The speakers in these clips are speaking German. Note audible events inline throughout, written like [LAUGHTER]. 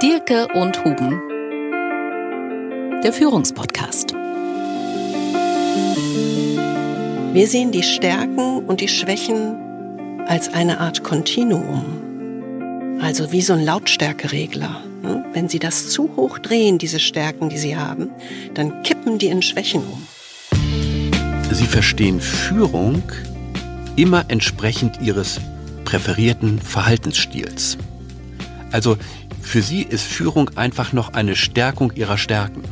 Dirke und Huben. Der Führungspodcast. Wir sehen die Stärken und die Schwächen als eine Art Kontinuum. Also wie so ein Lautstärkeregler. Ne? Wenn Sie das zu hoch drehen, diese Stärken, die Sie haben, dann kippen die in Schwächen um. Sie verstehen Führung immer entsprechend Ihres präferierten Verhaltensstils. Also für sie ist Führung einfach noch eine Stärkung ihrer Stärken.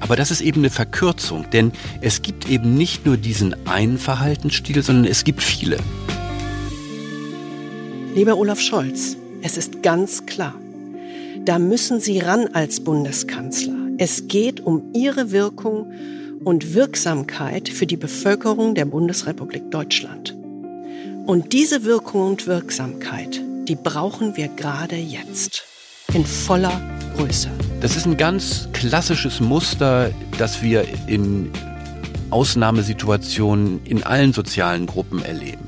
Aber das ist eben eine Verkürzung, denn es gibt eben nicht nur diesen einen Verhaltensstil, sondern es gibt viele. Lieber Olaf Scholz, es ist ganz klar, da müssen Sie ran als Bundeskanzler. Es geht um Ihre Wirkung und Wirksamkeit für die Bevölkerung der Bundesrepublik Deutschland. Und diese Wirkung und Wirksamkeit, die brauchen wir gerade jetzt. In voller Größe. Das ist ein ganz klassisches Muster, das wir in Ausnahmesituationen in allen sozialen Gruppen erleben.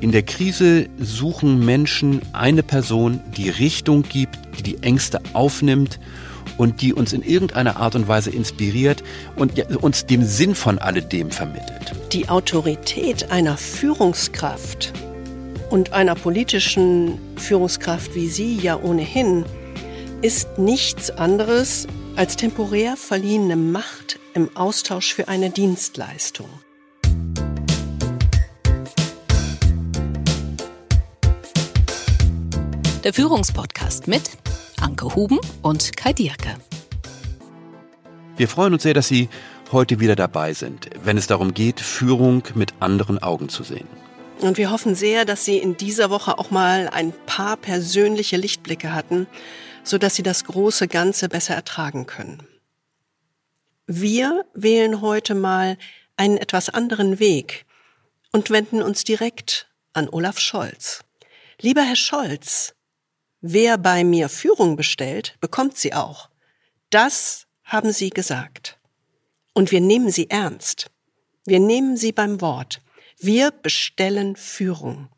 In der Krise suchen Menschen eine Person, die Richtung gibt, die die Ängste aufnimmt und die uns in irgendeiner Art und Weise inspiriert und uns den Sinn von alledem vermittelt. Die Autorität einer Führungskraft und einer politischen Führungskraft wie Sie ja ohnehin ist nichts anderes als temporär verliehene Macht im Austausch für eine Dienstleistung. Der Führungspodcast mit Anke Huben und Kai Dierke. Wir freuen uns sehr, dass Sie heute wieder dabei sind, wenn es darum geht, Führung mit anderen Augen zu sehen. Und wir hoffen sehr, dass Sie in dieser Woche auch mal ein paar persönliche Lichtblicke hatten, so dass Sie das große Ganze besser ertragen können. Wir wählen heute mal einen etwas anderen Weg und wenden uns direkt an Olaf Scholz. Lieber Herr Scholz, wer bei mir Führung bestellt, bekommt sie auch. Das haben Sie gesagt. Und wir nehmen Sie ernst. Wir nehmen Sie beim Wort. Wir bestellen Führung.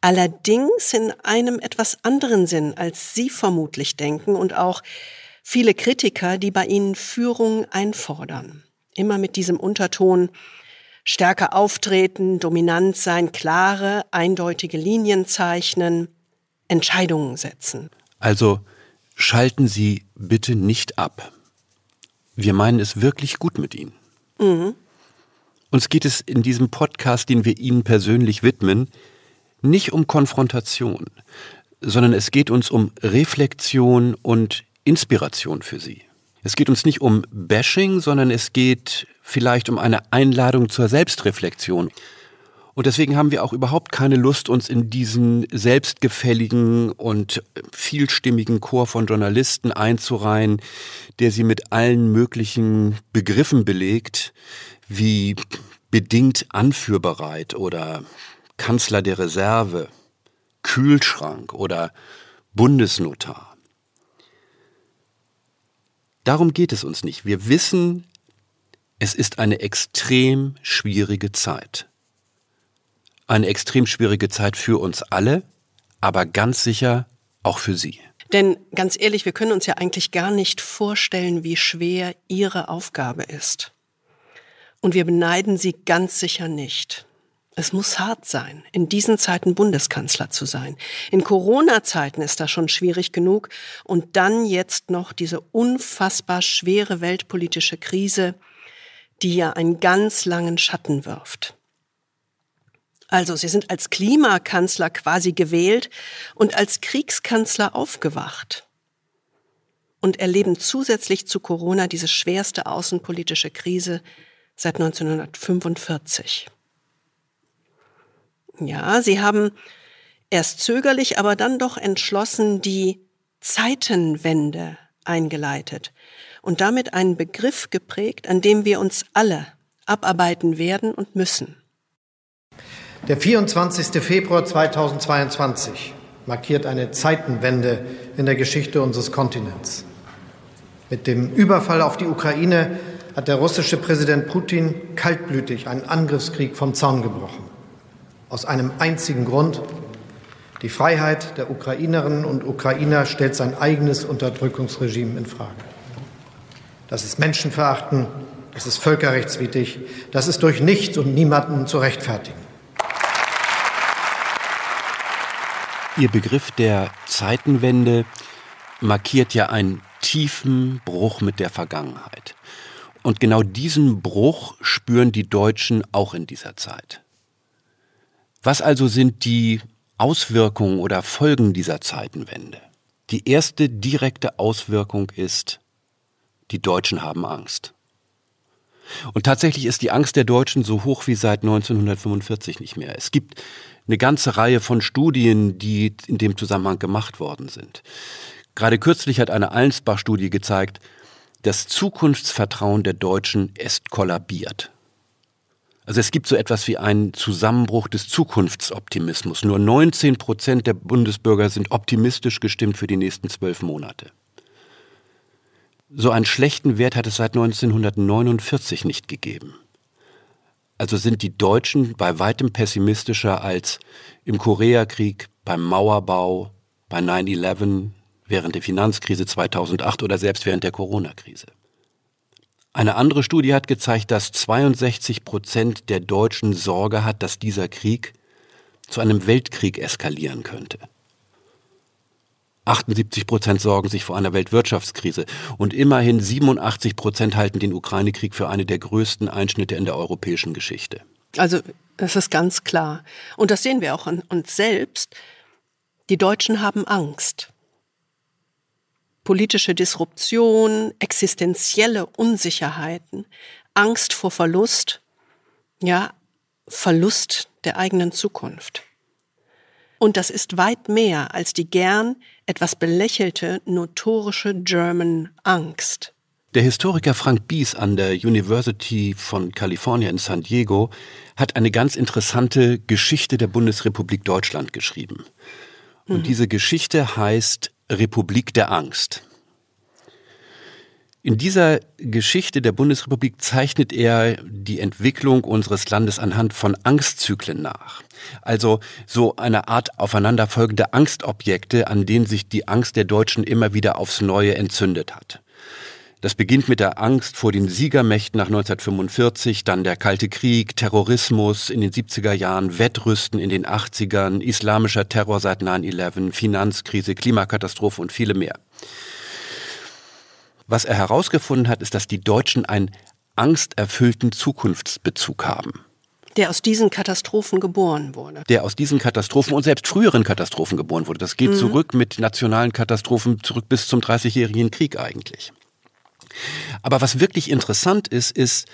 Allerdings in einem etwas anderen Sinn, als Sie vermutlich denken und auch viele Kritiker, die bei Ihnen Führung einfordern. Immer mit diesem Unterton, stärker auftreten, dominant sein, klare, eindeutige Linien zeichnen, Entscheidungen setzen. Also schalten Sie bitte nicht ab. Wir meinen es wirklich gut mit Ihnen. Mhm. Uns geht es in diesem Podcast, den wir Ihnen persönlich widmen, nicht um Konfrontation, sondern es geht uns um Reflexion und Inspiration für Sie. Es geht uns nicht um Bashing, sondern es geht vielleicht um eine Einladung zur Selbstreflexion. Und deswegen haben wir auch überhaupt keine Lust, uns in diesen selbstgefälligen und vielstimmigen Chor von Journalisten einzureihen, der sie mit allen möglichen Begriffen belegt, wie bedingt anführbereit oder Kanzler der Reserve, Kühlschrank oder Bundesnotar. Darum geht es uns nicht. Wir wissen, es ist eine extrem schwierige Zeit. Eine extrem schwierige Zeit für uns alle, aber ganz sicher auch für Sie. Denn ganz ehrlich, wir können uns ja eigentlich gar nicht vorstellen, wie schwer Ihre Aufgabe ist. Und wir beneiden sie ganz sicher nicht. Es muss hart sein, in diesen Zeiten Bundeskanzler zu sein. In Corona-Zeiten ist das schon schwierig genug. Und dann jetzt noch diese unfassbar schwere weltpolitische Krise, die ja einen ganz langen Schatten wirft. Also, Sie sind als Klimakanzler quasi gewählt und als Kriegskanzler aufgewacht und erleben zusätzlich zu Corona diese schwerste außenpolitische Krise seit 1945. Ja, sie haben erst zögerlich, aber dann doch entschlossen die Zeitenwende eingeleitet und damit einen Begriff geprägt, an dem wir uns alle abarbeiten werden und müssen. Der 24. Februar 2022 markiert eine Zeitenwende in der Geschichte unseres Kontinents. Mit dem Überfall auf die Ukraine hat der russische Präsident Putin kaltblütig einen Angriffskrieg vom Zaun gebrochen. Aus einem einzigen Grund. Die Freiheit der Ukrainerinnen und Ukrainer stellt sein eigenes Unterdrückungsregime in Frage. Das ist Menschenverachten, das ist völkerrechtswidrig, das ist durch nichts und niemanden zu rechtfertigen. Ihr Begriff der Zeitenwende markiert ja einen tiefen Bruch mit der Vergangenheit. Und genau diesen Bruch spüren die Deutschen auch in dieser Zeit. Was also sind die Auswirkungen oder Folgen dieser Zeitenwende? Die erste direkte Auswirkung ist, die Deutschen haben Angst. Und tatsächlich ist die Angst der Deutschen so hoch wie seit 1945 nicht mehr. Es gibt eine ganze Reihe von Studien, die in dem Zusammenhang gemacht worden sind. Gerade kürzlich hat eine Allensbach-Studie gezeigt, das Zukunftsvertrauen der Deutschen ist kollabiert. Also es gibt so etwas wie einen Zusammenbruch des Zukunftsoptimismus. Nur 19 Prozent der Bundesbürger sind optimistisch gestimmt für die nächsten zwölf Monate. So einen schlechten Wert hat es seit 1949 nicht gegeben. Also sind die Deutschen bei weitem pessimistischer als im Koreakrieg, beim Mauerbau, bei 9-11, während der Finanzkrise 2008 oder selbst während der Corona-Krise. Eine andere Studie hat gezeigt, dass 62 Prozent der Deutschen Sorge hat, dass dieser Krieg zu einem Weltkrieg eskalieren könnte. 78 Prozent sorgen sich vor einer Weltwirtschaftskrise und immerhin 87 Prozent halten den Ukraine-Krieg für eine der größten Einschnitte in der europäischen Geschichte. Also das ist ganz klar. Und das sehen wir auch an uns selbst. Die Deutschen haben Angst. Politische Disruption, existenzielle Unsicherheiten, Angst vor Verlust, ja, Verlust der eigenen Zukunft. Und das ist weit mehr als die gern etwas belächelte notorische German Angst. Der Historiker Frank Bies an der University von California in San Diego hat eine ganz interessante Geschichte der Bundesrepublik Deutschland geschrieben. Und mhm. diese Geschichte heißt Republik der Angst. In dieser Geschichte der Bundesrepublik zeichnet er die Entwicklung unseres Landes anhand von Angstzyklen nach. Also so eine Art aufeinanderfolgende Angstobjekte, an denen sich die Angst der Deutschen immer wieder aufs Neue entzündet hat. Das beginnt mit der Angst vor den Siegermächten nach 1945, dann der Kalte Krieg, Terrorismus in den 70er Jahren, Wettrüsten in den 80ern, islamischer Terror seit 9-11, Finanzkrise, Klimakatastrophe und viele mehr. Was er herausgefunden hat, ist, dass die Deutschen einen angsterfüllten Zukunftsbezug haben. Der aus diesen Katastrophen geboren wurde. Der aus diesen Katastrophen und selbst früheren Katastrophen geboren wurde. Das geht mhm. zurück mit nationalen Katastrophen zurück bis zum Dreißigjährigen Krieg eigentlich. Aber was wirklich interessant ist, ist,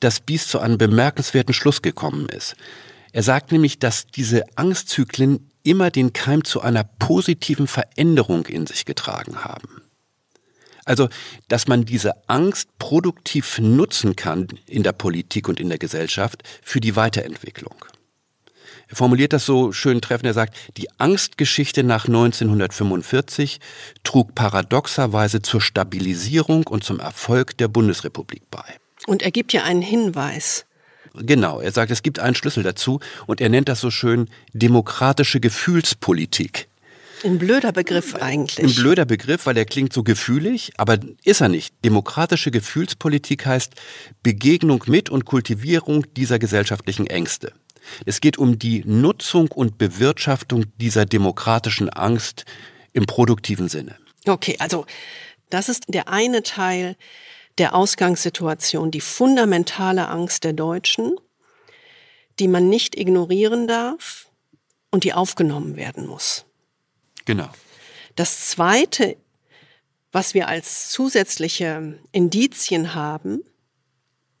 dass Bies zu einem bemerkenswerten Schluss gekommen ist. Er sagt nämlich, dass diese Angstzyklen immer den Keim zu einer positiven Veränderung in sich getragen haben. Also, dass man diese Angst produktiv nutzen kann in der Politik und in der Gesellschaft für die Weiterentwicklung. Er formuliert das so schön treffend. Er sagt, die Angstgeschichte nach 1945 trug paradoxerweise zur Stabilisierung und zum Erfolg der Bundesrepublik bei. Und er gibt ja einen Hinweis. Genau, er sagt, es gibt einen Schlüssel dazu und er nennt das so schön demokratische Gefühlspolitik. Ein blöder Begriff eigentlich. Ein blöder Begriff, weil er klingt so gefühlig, aber ist er nicht. Demokratische Gefühlspolitik heißt Begegnung mit und Kultivierung dieser gesellschaftlichen Ängste. Es geht um die Nutzung und Bewirtschaftung dieser demokratischen Angst im produktiven Sinne. Okay, also das ist der eine Teil der Ausgangssituation, die fundamentale Angst der Deutschen, die man nicht ignorieren darf und die aufgenommen werden muss. Genau. Das Zweite, was wir als zusätzliche Indizien haben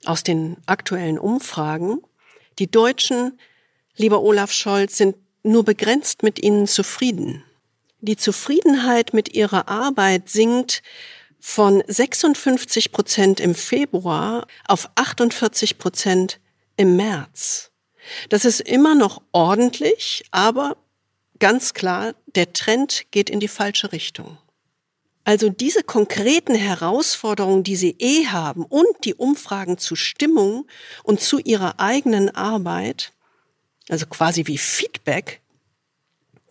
aus den aktuellen Umfragen, die Deutschen, lieber Olaf Scholz, sind nur begrenzt mit ihnen zufrieden. Die Zufriedenheit mit ihrer Arbeit sinkt von 56 Prozent im Februar auf 48 Prozent im März. Das ist immer noch ordentlich, aber ganz klar, der Trend geht in die falsche Richtung. Also diese konkreten Herausforderungen, die Sie eh haben und die Umfragen zu Stimmung und zu Ihrer eigenen Arbeit, also quasi wie Feedback,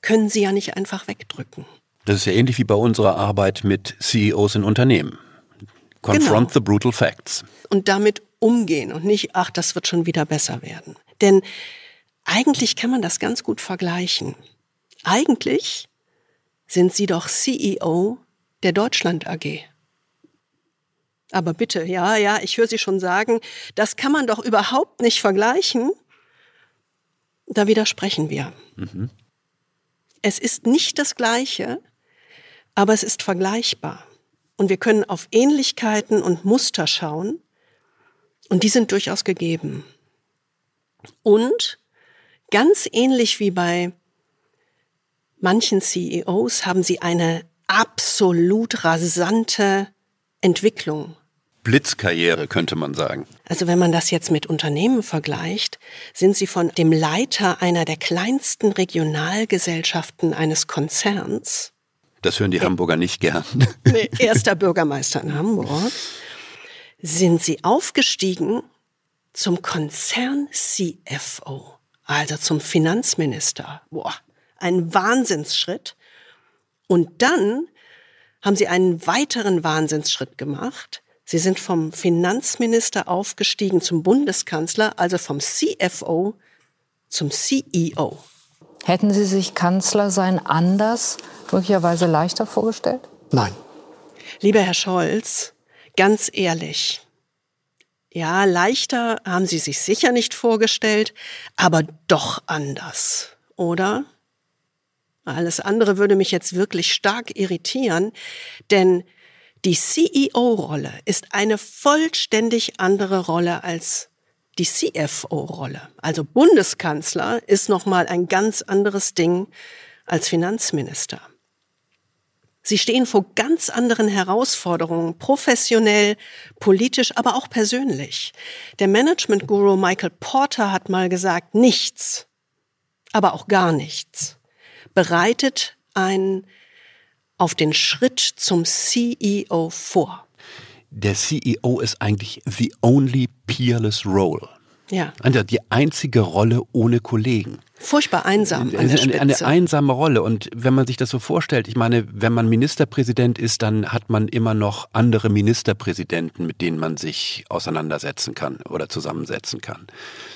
können Sie ja nicht einfach wegdrücken. Das ist ja ähnlich wie bei unserer Arbeit mit CEOs in Unternehmen. Confront genau. the brutal facts. Und damit umgehen und nicht, ach, das wird schon wieder besser werden. Denn eigentlich kann man das ganz gut vergleichen. Eigentlich sind Sie doch CEO der Deutschland AG. Aber bitte, ja, ja, ich höre Sie schon sagen, das kann man doch überhaupt nicht vergleichen. Da widersprechen wir. Mhm. Es ist nicht das Gleiche, aber es ist vergleichbar. Und wir können auf Ähnlichkeiten und Muster schauen. Und die sind durchaus gegeben. Und ganz ähnlich wie bei manchen CEOs haben sie eine absolut rasante Entwicklung. Blitzkarriere könnte man sagen. Also wenn man das jetzt mit Unternehmen vergleicht, sind sie von dem Leiter einer der kleinsten Regionalgesellschaften eines Konzerns. Das hören die Hamburger nicht gern. [LAUGHS] Nee, [LAUGHS] erster Bürgermeister in Hamburg. Sind sie aufgestiegen zum Konzern-CFO, also zum Finanzminister. Boah, ein Wahnsinnsschritt. Und dann haben sie einen weiteren Wahnsinnsschritt gemacht. Sie sind vom Finanzminister aufgestiegen zum Bundeskanzler, also vom CFO zum CEO. Hätten Sie sich Kanzler sein anders, möglicherweise leichter vorgestellt? Nein. Lieber Herr Scholz, ganz ehrlich, ja, leichter haben Sie sich sicher nicht vorgestellt, aber doch anders, oder? Alles andere würde mich jetzt wirklich stark irritieren, denn die CEO-Rolle ist eine vollständig andere Rolle als die CFO-Rolle. Also Bundeskanzler ist nochmal ein ganz anderes Ding als Finanzminister. Sie stehen vor ganz anderen Herausforderungen, professionell, politisch, aber auch persönlich. Der Management-Guru Michael Porter hat mal gesagt, nichts, aber auch gar nichts bereitet einen auf den Schritt zum CEO vor. Der CEO ist eigentlich the only peerless role. Ja. Also die einzige Rolle ohne Kollegen. Furchtbar einsam. An der. Eine, eine einsame Rolle. Und wenn man sich das so vorstellt, ich meine, wenn man Ministerpräsident ist, dann hat man immer noch andere Ministerpräsidenten, mit denen man sich auseinandersetzen kann oder zusammensetzen kann.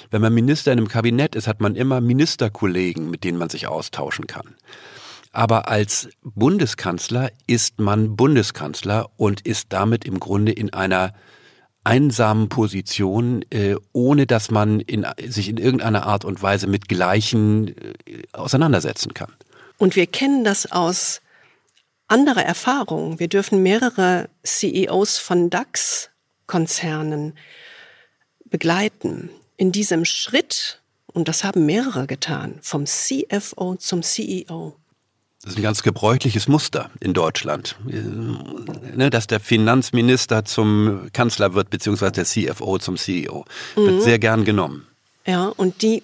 Wenn man Minister in einem Kabinett ist, hat man immer Ministerkollegen, mit denen man sich austauschen kann. Aber als Bundeskanzler ist man Bundeskanzler und ist damit im Grunde in einer einsamen Position, äh, ohne dass man in, sich in irgendeiner Art und Weise mit Gleichen äh, auseinandersetzen kann. Und wir kennen das aus anderer Erfahrung. Wir dürfen mehrere CEOs von DAX-Konzernen begleiten. In diesem Schritt, und das haben mehrere getan, vom CFO zum CEO, das ist ein ganz gebräuchliches Muster in Deutschland, äh, ne, dass der Finanzminister zum Kanzler wird, beziehungsweise der CFO zum CEO. Wird mhm. sehr gern genommen. Ja, und die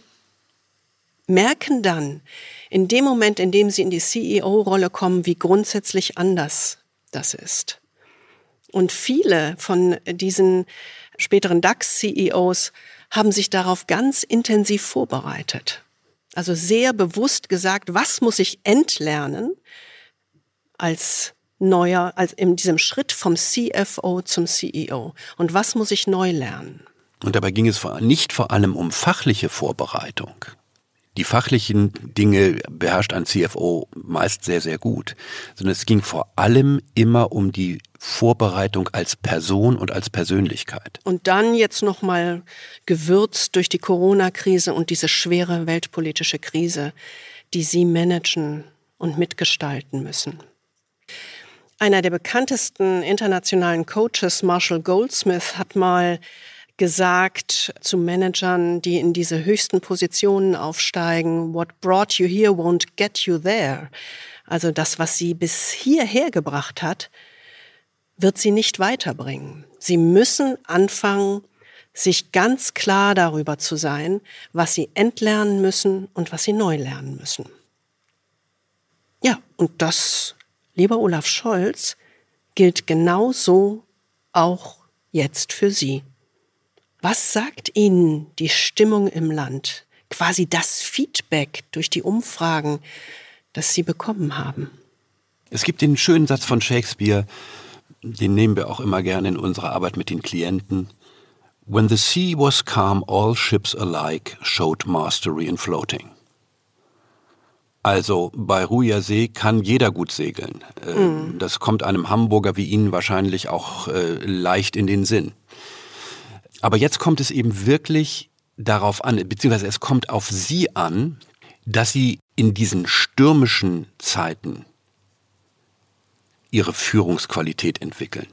merken dann in dem Moment, in dem sie in die CEO-Rolle kommen, wie grundsätzlich anders das ist. Und viele von diesen späteren DAX-CEOs haben sich darauf ganz intensiv vorbereitet. Also sehr bewusst gesagt, was muss ich entlernen als neuer, als in diesem Schritt vom CFO zum CEO und was muss ich neu lernen? Und dabei ging es nicht vor allem um fachliche Vorbereitung. Die fachlichen Dinge beherrscht ein CFO meist sehr, sehr gut, sondern es ging vor allem immer um die Vorbereitung als Person und als Persönlichkeit. Und dann jetzt noch mal gewürzt durch die Corona-Krise und diese schwere weltpolitische Krise, die Sie managen und mitgestalten müssen. Einer der bekanntesten internationalen Coaches, Marshall Goldsmith, hat mal gesagt zu Managern, die in diese höchsten Positionen aufsteigen, what brought you here won't get you there. Also das, was sie bis hierher gebracht hat, wird sie nicht weiterbringen. Sie müssen anfangen, sich ganz klar darüber zu sein, was sie entlernen müssen und was sie neu lernen müssen. Ja, und das, lieber Olaf Scholz, gilt genauso auch jetzt für Sie. Was sagt Ihnen die Stimmung im Land? Quasi das Feedback durch die Umfragen, das Sie bekommen haben. Es gibt den schönen Satz von Shakespeare, den nehmen wir auch immer gerne in unserer Arbeit mit den Klienten. When the sea was calm, all ships alike showed mastery in floating. Also bei ruhiger See kann jeder gut segeln. Mhm. Das kommt einem Hamburger wie Ihnen wahrscheinlich auch äh, leicht in den Sinn. Aber jetzt kommt es eben wirklich darauf an, beziehungsweise es kommt auf Sie an, dass Sie in diesen stürmischen Zeiten ihre Führungsqualität entwickeln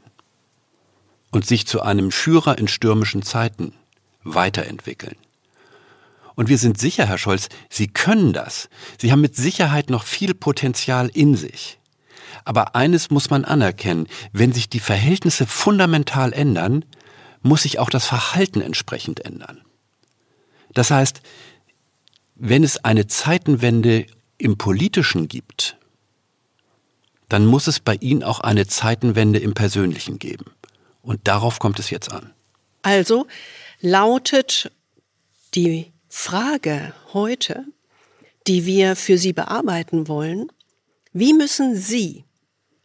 und sich zu einem Führer in stürmischen Zeiten weiterentwickeln. Und wir sind sicher, Herr Scholz, Sie können das. Sie haben mit Sicherheit noch viel Potenzial in sich. Aber eines muss man anerkennen, wenn sich die Verhältnisse fundamental ändern, muss sich auch das Verhalten entsprechend ändern. Das heißt, wenn es eine Zeitenwende im Politischen gibt, dann muss es bei Ihnen auch eine Zeitenwende im Persönlichen geben. Und darauf kommt es jetzt an. Also lautet die Frage heute, die wir für Sie bearbeiten wollen, wie müssen Sie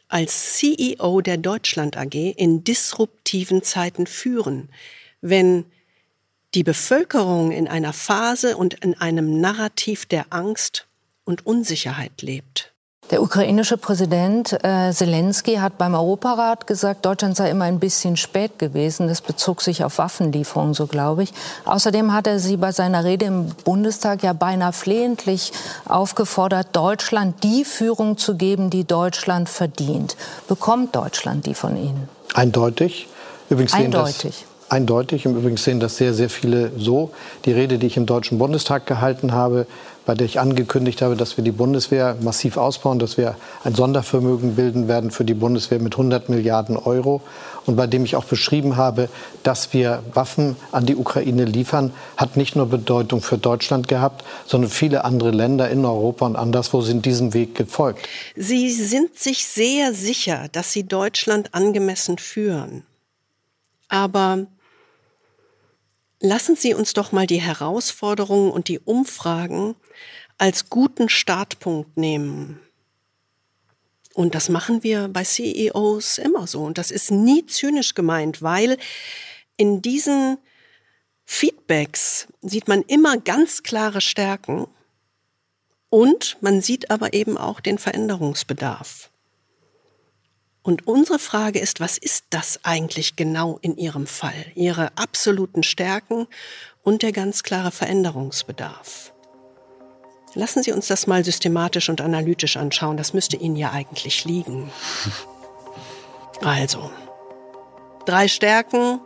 als CEO der Deutschland AG in disruptiven Zeiten führen, wenn die Bevölkerung in einer Phase und in einem Narrativ der Angst und Unsicherheit lebt? Der ukrainische Präsident äh, Zelensky hat beim Europarat gesagt, Deutschland sei immer ein bisschen spät gewesen. Das bezog sich auf Waffenlieferungen, so glaube ich. Außerdem hat er sie bei seiner Rede im Bundestag ja beinahe flehentlich aufgefordert, Deutschland die Führung zu geben, die Deutschland verdient. Bekommt Deutschland die von Ihnen? Eindeutig. Übrigens Eindeutig eindeutig. Im Übrigen sehen das sehr, sehr viele so. Die Rede, die ich im Deutschen Bundestag gehalten habe, bei der ich angekündigt habe, dass wir die Bundeswehr massiv ausbauen, dass wir ein Sondervermögen bilden werden für die Bundeswehr mit 100 Milliarden Euro und bei dem ich auch beschrieben habe, dass wir Waffen an die Ukraine liefern, hat nicht nur Bedeutung für Deutschland gehabt, sondern viele andere Länder in Europa und anderswo sind diesem Weg gefolgt. Sie sind sich sehr sicher, dass Sie Deutschland angemessen führen. Aber lassen Sie uns doch mal die Herausforderungen und die Umfragen als guten Startpunkt nehmen. Und das machen wir bei CEOs immer so. Und das ist nie zynisch gemeint, weil in diesen Feedbacks sieht man immer ganz klare Stärken und man sieht aber eben auch den Veränderungsbedarf. Und unsere Frage ist, was ist das eigentlich genau in Ihrem Fall? Ihre absoluten Stärken und der ganz klare Veränderungsbedarf. Lassen Sie uns das mal systematisch und analytisch anschauen. Das müsste Ihnen ja eigentlich liegen. [LAUGHS] Also, drei Stärken,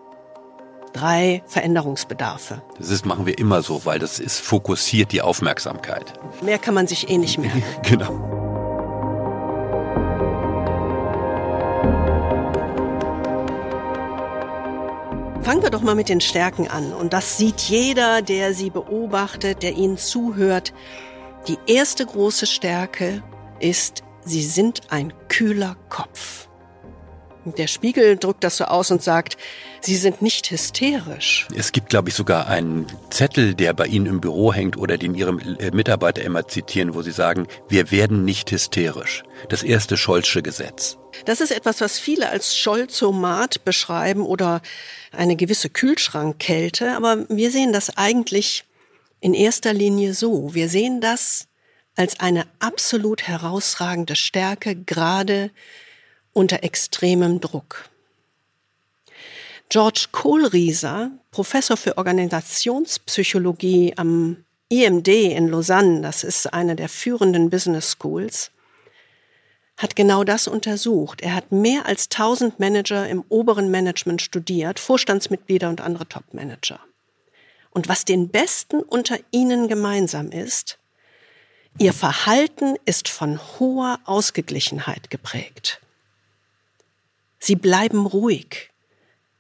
drei Veränderungsbedarfe. Das machen wir immer so, weil das ist fokussiert die Aufmerksamkeit. Mehr kann man sich eh nicht merken. [LAUGHS] genau. Fangen wir doch mal mit den Stärken an. Und das sieht jeder, der sie beobachtet, der ihnen zuhört. Die erste große Stärke ist, sie sind ein kühler Kopf. Der Spiegel drückt das so aus und sagt, Sie sind nicht hysterisch. Es gibt, glaube ich, sogar einen Zettel, der bei Ihnen im Büro hängt oder den Ihre äh, Mitarbeiter immer zitieren, wo Sie sagen, wir werden nicht hysterisch. Das erste Scholzsche Gesetz. Das ist etwas, was viele als Scholzomat beschreiben oder eine gewisse Kühlschrankkälte. Aber wir sehen das eigentlich in erster Linie so. Wir sehen das als eine absolut herausragende Stärke, gerade unter extremem Druck. George Kohlrieser, Professor für Organisationspsychologie am IMD in Lausanne, das ist eine der führenden Business Schools, hat genau das untersucht. Er hat mehr als 1000 Manager im oberen Management studiert, Vorstandsmitglieder und andere Top-Manager. Und was den Besten unter ihnen gemeinsam ist, ihr Verhalten ist von hoher Ausgeglichenheit geprägt. Sie bleiben ruhig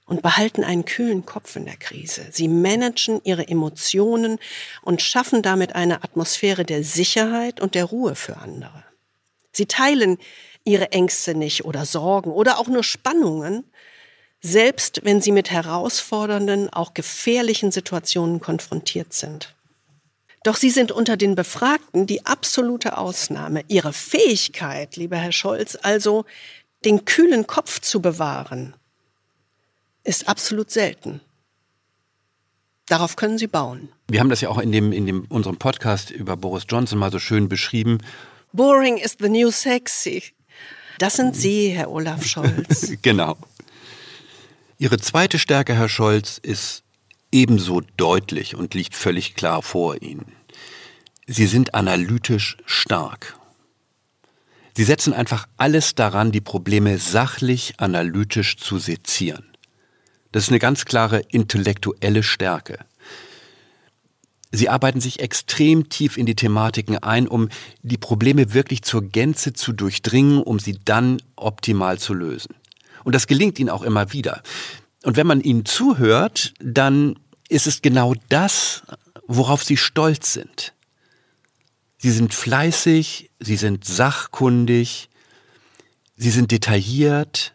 und behalten einen kühlen Kopf in der Krise. Sie managen ihre Emotionen und schaffen damit eine Atmosphäre der Sicherheit und der Ruhe für andere. Sie teilen ihre Ängste nicht oder Sorgen oder auch nur Spannungen, selbst wenn sie mit herausfordernden, auch gefährlichen Situationen konfrontiert sind. Doch Sie sind unter den Befragten die absolute Ausnahme. Ihre Fähigkeit, lieber Herr Scholz, also den kühlen Kopf zu bewahren, ist absolut selten. Darauf können Sie bauen. Wir haben das ja auch in dem, in dem unserem Podcast über Boris Johnson mal so schön beschrieben. Boring is the new sexy. Das sind Sie, Herr Olaf Scholz. [LAUGHS] genau. Ihre zweite Stärke, Herr Scholz, ist ebenso deutlich und liegt völlig klar vor Ihnen. Sie sind analytisch stark. Sie setzen einfach alles daran, die Probleme sachlich, analytisch zu sezieren. Das ist eine ganz klare intellektuelle Stärke. Sie arbeiten sich extrem tief in die Thematiken ein, um die Probleme wirklich zur Gänze zu durchdringen, um sie dann optimal zu lösen. Und das gelingt ihnen auch immer wieder. Und wenn man ihnen zuhört, dann ist es genau das, worauf sie stolz sind. Sie sind fleißig, sie sind sachkundig, sie sind detailliert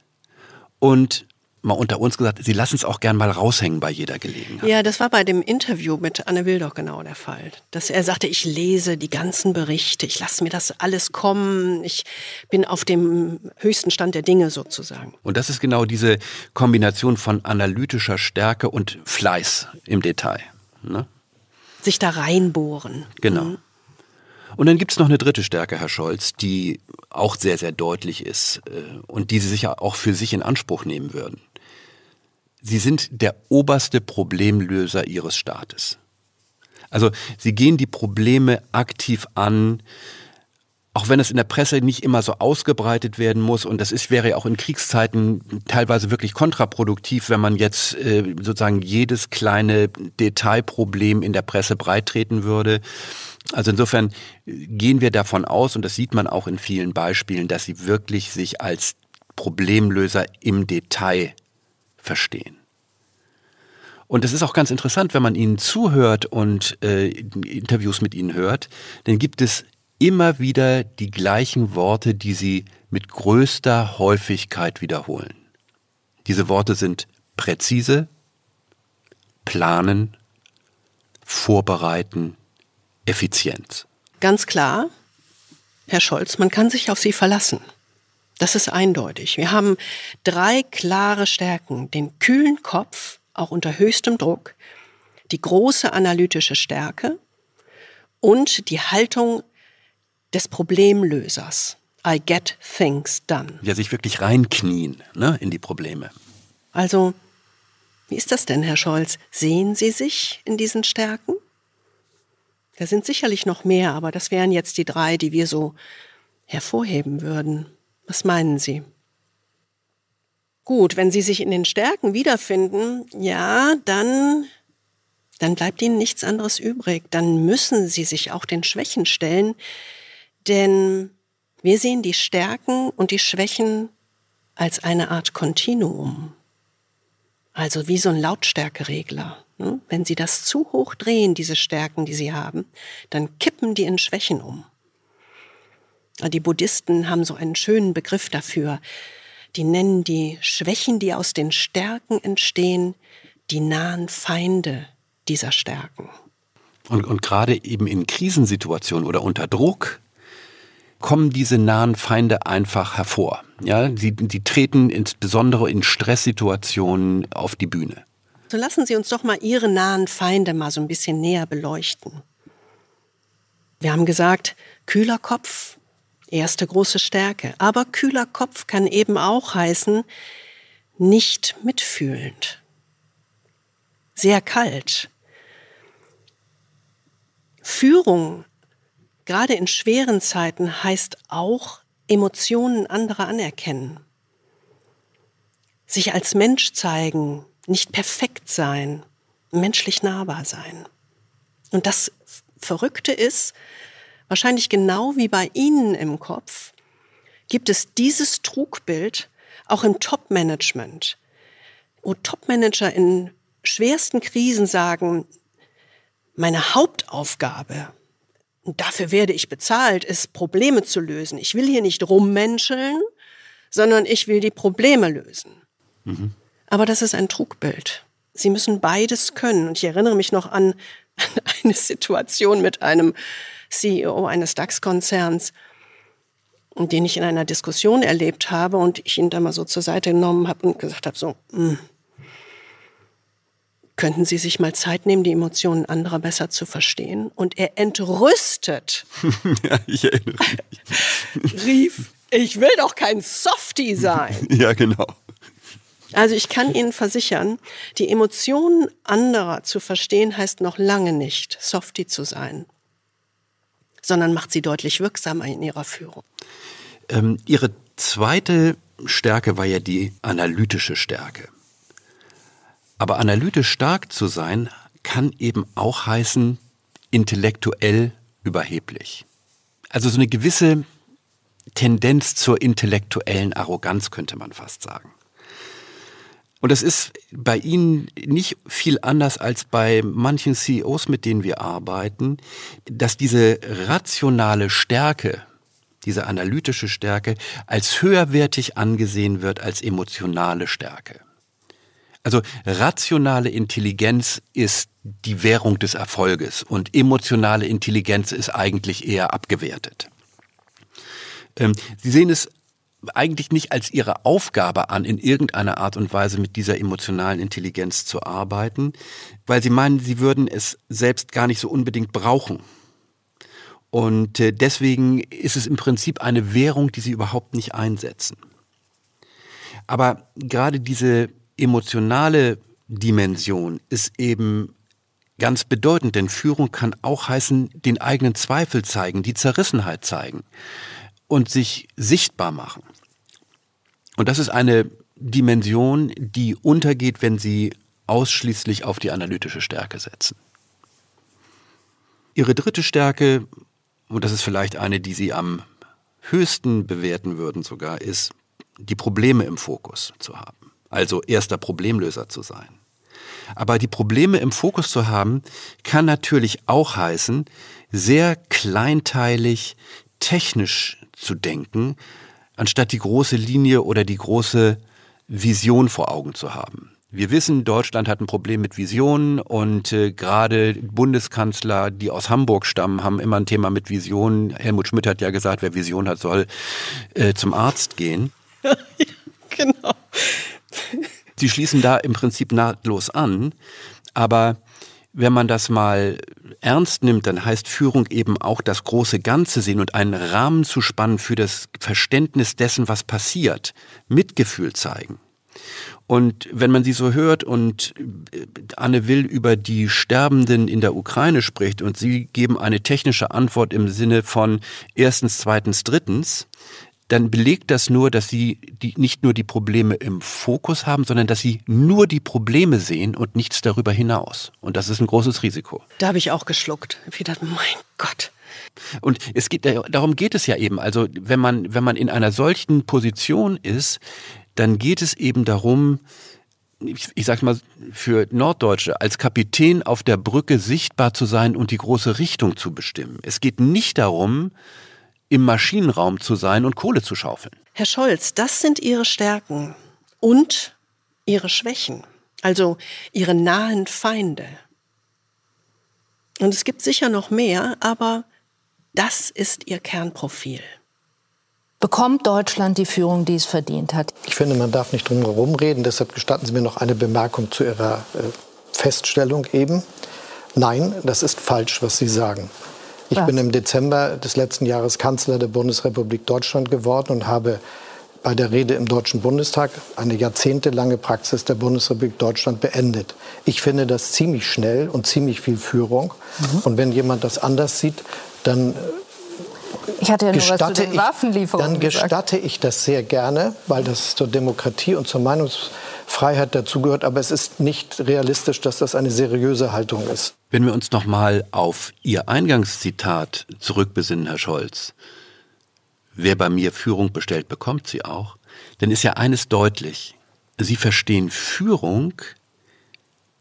und mal unter uns gesagt, Sie lassen es auch gern mal raushängen bei jeder Gelegenheit. Ja, das war bei dem Interview mit Anne Will doch genau der Fall. Dass er sagte, ich lese die ganzen Berichte, ich lasse mir das alles kommen, ich bin auf dem höchsten Stand der Dinge sozusagen. Und das ist genau diese Kombination von analytischer Stärke und Fleiß im Detail. Ne? Sich da reinbohren. Genau. Mhm. Und dann gibt es noch eine dritte Stärke, Herr Scholz, die auch sehr, sehr deutlich ist äh, und die Sie sicher auch für sich in Anspruch nehmen würden. Sie sind der oberste Problemlöser Ihres Staates. Also Sie gehen die Probleme aktiv an, auch wenn es in der Presse nicht immer so ausgebreitet werden muss, und das ist, wäre ja auch in Kriegszeiten teilweise wirklich kontraproduktiv, wenn man jetzt äh, sozusagen jedes kleine Detailproblem in der Presse breittreten würde. Also insofern gehen wir davon aus, und das sieht man auch in vielen Beispielen, dass sie wirklich sich als Problemlöser im Detail verstehen. Und es ist auch ganz interessant, wenn man ihnen zuhört und äh, Interviews mit ihnen hört, dann gibt es immer wieder die gleichen Worte, die sie mit größter Häufigkeit wiederholen. Diese Worte sind präzise, planen, vorbereiten, Effizienz. Ganz klar, Herr Scholz, man kann sich auf Sie verlassen. Das ist eindeutig. Wir haben drei klare Stärken. Den kühlen Kopf, auch unter höchstem Druck, die große analytische Stärke und die Haltung des Problemlösers. I get things done. Ja, sich wirklich reinknien ne, in die Probleme. Also, wie ist das denn, Herr Scholz? Sehen Sie sich in diesen Stärken? Da sind sicherlich noch mehr, aber das wären jetzt die drei, die wir so hervorheben würden. Was meinen Sie? Gut, wenn Sie sich in den Stärken wiederfinden, ja, dann, dann bleibt Ihnen nichts anderes übrig. Dann müssen Sie sich auch den Schwächen stellen, denn wir sehen die Stärken und die Schwächen als eine Art Kontinuum. Also wie so ein Lautstärkeregler. Ne? Wenn Sie das zu hoch drehen, diese Stärken, die Sie haben, dann kippen die in Schwächen um. Die Buddhisten haben so einen schönen Begriff dafür. Die nennen die Schwächen, die aus den Stärken entstehen, die nahen Feinde dieser Stärken. Und, und gerade eben in Krisensituationen oder unter Druck kommen diese nahen Feinde einfach hervor. Ja, die, die treten insbesondere in Stresssituationen auf die Bühne. So lassen Sie uns doch mal Ihre nahen Feinde mal so ein bisschen näher beleuchten. Wir haben gesagt, kühler Kopf, erste große Stärke. Aber kühler Kopf kann eben auch heißen, nicht mitfühlend. Sehr kalt. Führung gerade in schweren Zeiten heißt auch Emotionen anderer anerkennen. Sich als Mensch zeigen, nicht perfekt sein, menschlich nahbar sein. Und das Verrückte ist, wahrscheinlich genau wie bei Ihnen im Kopf, gibt es dieses Trugbild auch im Top-Management, wo Top-Manager in schwersten Krisen sagen, meine Hauptaufgabe und dafür werde ich bezahlt, ist Probleme zu lösen. Ich will hier nicht rummenscheln, sondern ich will die Probleme lösen. Mhm. Aber das ist ein Trugbild. Sie müssen beides können. Und ich erinnere mich noch an eine Situation mit einem CEO eines DAX-Konzerns, den ich in einer Diskussion erlebt habe und ich ihn da mal so zur Seite genommen habe und gesagt habe, so, mh, hm, könnten Sie sich mal Zeit nehmen, die Emotionen anderer besser zu verstehen? Und er entrüstet. [LAUGHS] ja, ich erinnere mich. rief, ich will doch kein Softie sein. [LAUGHS] ja, genau. Also ich kann Ihnen versichern, die Emotionen anderer zu verstehen heißt noch lange nicht, Softie zu sein, sondern macht sie deutlich wirksamer in ihrer Führung. Ähm, ihre zweite Stärke war ja die analytische Stärke. Aber analytisch stark zu sein, kann eben auch heißen, intellektuell überheblich. Also so eine gewisse Tendenz zur intellektuellen Arroganz könnte man fast sagen. Und das ist bei Ihnen nicht viel anders als bei manchen CEOs, mit denen wir arbeiten, dass diese rationale Stärke, diese analytische Stärke als höherwertig angesehen wird als emotionale Stärke. Also rationale Intelligenz ist die Währung des Erfolges und emotionale Intelligenz ist eigentlich eher abgewertet. Ähm, Sie sehen es eigentlich nicht als ihre Aufgabe an, in irgendeiner Art und Weise mit dieser emotionalen Intelligenz zu arbeiten, weil sie meinen, sie würden es selbst gar nicht so unbedingt brauchen. Und äh, deswegen ist es im Prinzip eine Währung, die sie überhaupt nicht einsetzen. Aber gerade diese emotionale Dimension ist eben ganz bedeutend, denn Führung kann auch heißen, den eigenen Zweifel zeigen, die Zerrissenheit zeigen und sich sichtbar machen. Und das ist eine Dimension, die untergeht, wenn Sie ausschließlich auf die analytische Stärke setzen. Ihre dritte Stärke, und das ist vielleicht eine, die Sie am höchsten bewerten würden sogar, ist, die Probleme im Fokus zu haben also erster Problemlöser zu sein. Aber die Probleme im Fokus zu haben, kann natürlich auch heißen, sehr kleinteilig, technisch zu denken, anstatt die große Linie oder die große Vision vor Augen zu haben. Wir wissen, Deutschland hat ein Problem mit Visionen und äh, gerade Bundeskanzler, die aus Hamburg stammen, haben immer ein Thema mit Visionen. Helmut Schmidt hat ja gesagt, wer Vision hat, soll äh, zum Arzt gehen. [LAUGHS] genau. Sie schließen da im Prinzip nahtlos an, aber wenn man das mal ernst nimmt, dann heißt Führung eben auch das große Ganze sehen und einen Rahmen zu spannen für das Verständnis dessen, was passiert, Mitgefühl zeigen. Und wenn man sie so hört und äh, Anne Will über die Sterbenden in der Ukraine spricht und sie geben eine technische Antwort im Sinne von erstens, zweitens, drittens, dann belegt das nur, dass sie die, nicht nur die Probleme im Fokus haben, sondern dass sie nur die Probleme sehen und nichts darüber hinaus. Und das ist ein großes Risiko. Da habe ich auch geschluckt. Ich dachte, mein Gott. Und es geht, darum geht es ja eben. Also wenn man, wenn man in einer solchen Position ist, dann geht es eben darum, ich, ich sage mal für Norddeutsche, als Kapitän auf der Brücke sichtbar zu sein und die große Richtung zu bestimmen. Es geht nicht darum, im Maschinenraum zu sein und Kohle zu schaufeln. Herr Scholz, das sind Ihre Stärken und Ihre Schwächen, also Ihre nahen Feinde. Und es gibt sicher noch mehr, aber das ist Ihr Kernprofil. Bekommt Deutschland die Führung, die es verdient hat? Ich finde, man darf nicht drum herum reden. Deshalb gestatten Sie mir noch eine Bemerkung zu Ihrer äh, Feststellung eben. Nein, das ist falsch, was Sie sagen. Ich Was? bin im Dezember des letzten Jahres Kanzler der Bundesrepublik Deutschland geworden und habe bei der Rede im Deutschen Bundestag eine jahrzehntelange Praxis der Bundesrepublik Deutschland beendet. Ich finde das ziemlich schnell und ziemlich viel Führung. Mhm. Und wenn jemand das anders sieht, dann ich hatte ja nur was zu den Waffenlieferungen Dann gestatte gesagt. ich das sehr gerne, weil das zur Demokratie und zur Meinungsfreiheit dazugehört. Aber es ist nicht realistisch, dass das eine seriöse Haltung ist. Wenn wir uns noch mal auf Ihr Eingangszitat zurückbesinnen, Herr Scholz, wer bei mir Führung bestellt, bekommt sie auch, dann ist ja eines deutlich. Sie verstehen Führung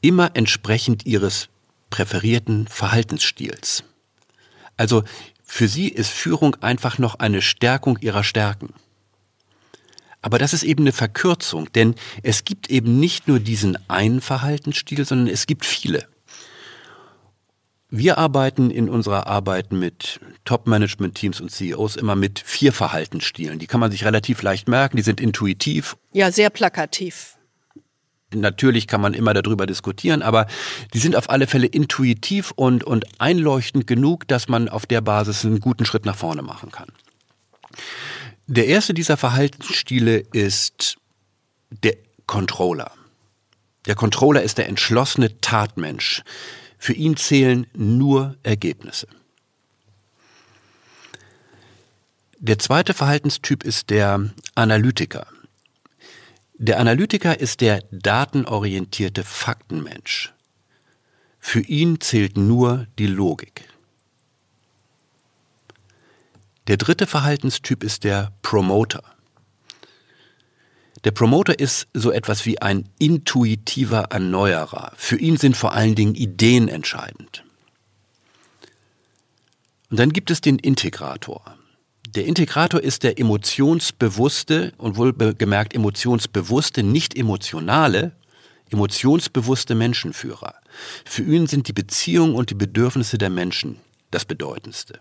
immer entsprechend Ihres präferierten Verhaltensstils. Also für Sie ist Führung einfach noch eine Stärkung Ihrer Stärken. Aber das ist eben eine Verkürzung, denn es gibt eben nicht nur diesen einen Verhaltensstil, sondern es gibt viele. Wir arbeiten in unserer Arbeit mit Top-Management-Teams und CEOs immer mit vier Verhaltensstilen. Die kann man sich relativ leicht merken, die sind intuitiv. Ja, sehr plakativ. Natürlich kann man immer darüber diskutieren, aber die sind auf alle Fälle intuitiv und, und einleuchtend genug, dass man auf der Basis einen guten Schritt nach vorne machen kann. Der erste dieser Verhaltensstile ist der Controller. Der Controller ist der entschlossene Tatmensch. Für ihn zählen nur Ergebnisse. Der zweite Verhaltenstyp ist der Analytiker. Der Analytiker ist der datenorientierte Faktenmensch. Für ihn zählt nur die Logik. Der dritte Verhaltenstyp ist der Promoter. Der Promoter ist so etwas wie ein intuitiver Erneuerer. Für ihn sind vor allen Dingen Ideen entscheidend. Und dann gibt es den Integrator. Der Integrator ist der emotionsbewusste und wohlgemerkt emotionsbewusste, nicht emotionale, emotionsbewusste Menschenführer. Für ihn sind die Beziehungen und die Bedürfnisse der Menschen das Bedeutendste.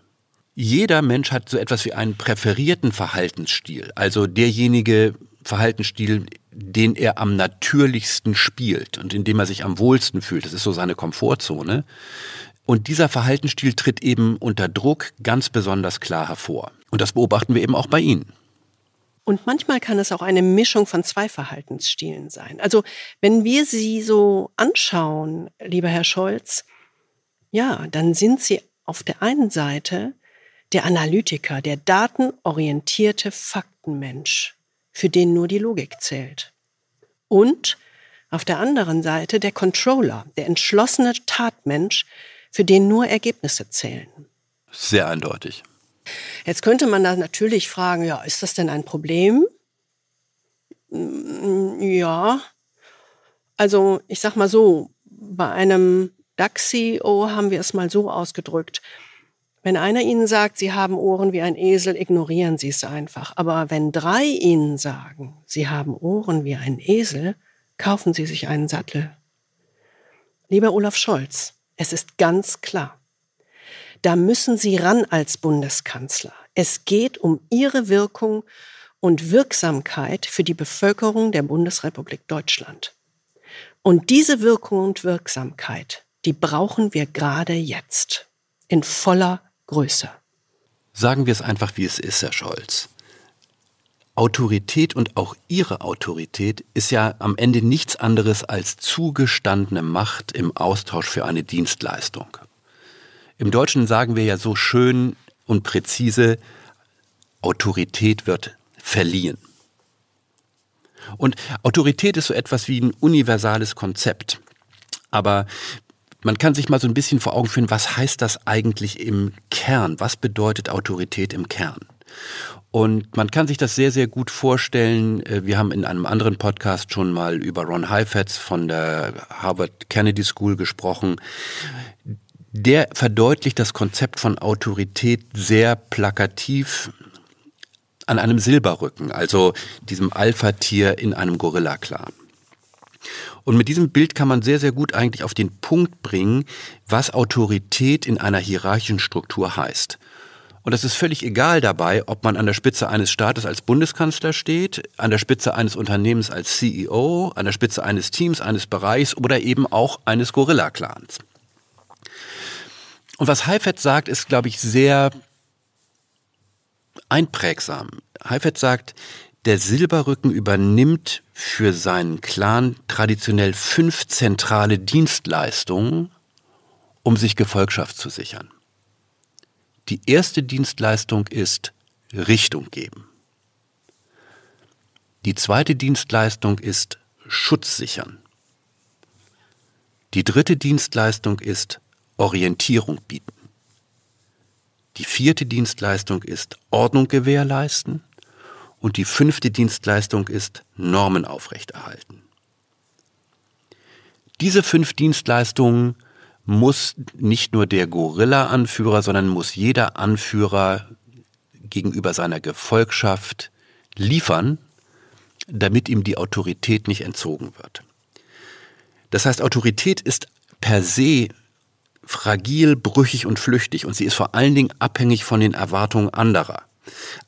Jeder Mensch hat so etwas wie einen präferierten Verhaltensstil, also derjenige, Verhaltensstil, den er am natürlichsten spielt und in dem er sich am wohlsten fühlt. Das ist so seine Komfortzone. Und dieser Verhaltensstil tritt eben unter Druck ganz besonders klar hervor. Und das beobachten wir eben auch bei Ihnen. Und manchmal kann es auch eine Mischung von zwei Verhaltensstilen sein. Also wenn wir Sie so anschauen, lieber Herr Scholz, ja, dann sind Sie auf der einen Seite der Analytiker, der datenorientierte Faktenmensch für den nur die Logik zählt. Und auf der anderen Seite der Controller, der entschlossene Tatmensch, für den nur Ergebnisse zählen. Sehr eindeutig. Jetzt könnte man da natürlich fragen, ja, ist das denn ein Problem? Mm, ja. Also, ich sag mal so, bei einem DAX-CEO haben wir es mal so ausgedrückt. Wenn einer Ihnen sagt, Sie haben Ohren wie ein Esel, ignorieren Sie es einfach. Aber wenn drei Ihnen sagen, Sie haben Ohren wie ein Esel, kaufen Sie sich einen Sattel. Lieber Olaf Scholz, es ist ganz klar. Da müssen Sie ran als Bundeskanzler. Es geht um Ihre Wirkung und Wirksamkeit für die Bevölkerung der Bundesrepublik Deutschland. Und diese Wirkung und Wirksamkeit, die brauchen wir gerade jetzt in voller größer. Sagen wir es einfach, wie es ist, Herr Scholz. Autorität und auch Ihre Autorität ist ja am Ende nichts anderes als zugestandene Macht im Austausch für eine Dienstleistung. Im Deutschen sagen wir ja so schön und präzise, Autorität wird verliehen. Und Autorität ist so etwas wie ein universales Konzept. Aber man kann sich mal so ein bisschen vor Augen führen, was heißt das eigentlich im Kern? Was bedeutet Autorität im Kern? Und man kann sich das sehr, sehr gut vorstellen. Äh, wir haben in einem anderen Podcast schon mal über Ron Heifetz von der Harvard Kennedy School gesprochen. Der verdeutlicht das Konzept von Autorität sehr plakativ an einem Silberrücken, also diesem Alpha-Tier in einem Gorilla-Clan. Und mit diesem Bild kann man sehr, sehr gut eigentlich auf den Punkt bringen, was Autorität in einer hierarchischen Struktur heißt. Und es ist völlig egal dabei, ob man an der Spitze eines Staates als Bundeskanzler steht, an der Spitze eines Unternehmens als CEO, an der Spitze eines Teams, eines Bereichs oder eben auch eines Gorilla-Clans. Und was Heifetz sagt, ist, glaube ich, sehr einprägsam. Heifetz sagt, der Silberrücken übernimmt für seinen Clan traditionell fünf zentrale Dienstleistungen, um sich Gefolgschaft zu sichern. Die erste Dienstleistung ist Richtung geben. Die zweite Dienstleistung ist Schutz sichern. Die dritte Dienstleistung ist Orientierung bieten. Die vierte Dienstleistung ist Ordnung gewährleisten. Und die fünfte Dienstleistung ist Normen aufrechterhalten. Diese fünf Dienstleistungen muss nicht nur der Gorilla-Anführer, sondern muss jeder Anführer gegenüber seiner Gefolgschaft liefern, damit ihm die Autorität nicht entzogen wird. Das heißt, Autorität ist per se fragil, brüchig und flüchtig und sie ist vor allen Dingen abhängig von den Erwartungen anderer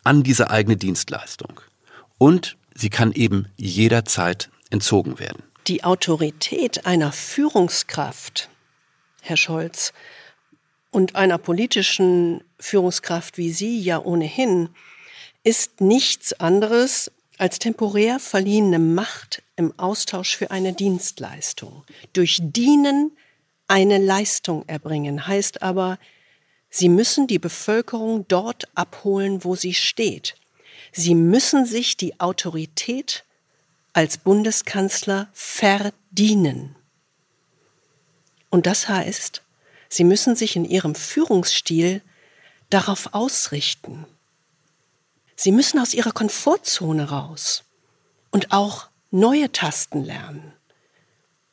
an diese eigene Dienstleistung. Und sie kann eben jederzeit entzogen werden. Die Autorität einer Führungskraft, Herr Scholz, und einer politischen Führungskraft wie Sie ja ohnehin, ist nichts anderes als temporär verliehene Macht im Austausch für eine Dienstleistung. Durch Dienen eine Leistung erbringen heißt aber, Sie müssen die Bevölkerung dort abholen, wo sie steht. Sie müssen sich die Autorität als Bundeskanzler verdienen. Und das heißt, Sie müssen sich in Ihrem Führungsstil darauf ausrichten. Sie müssen aus Ihrer Komfortzone raus und auch neue Tasten lernen,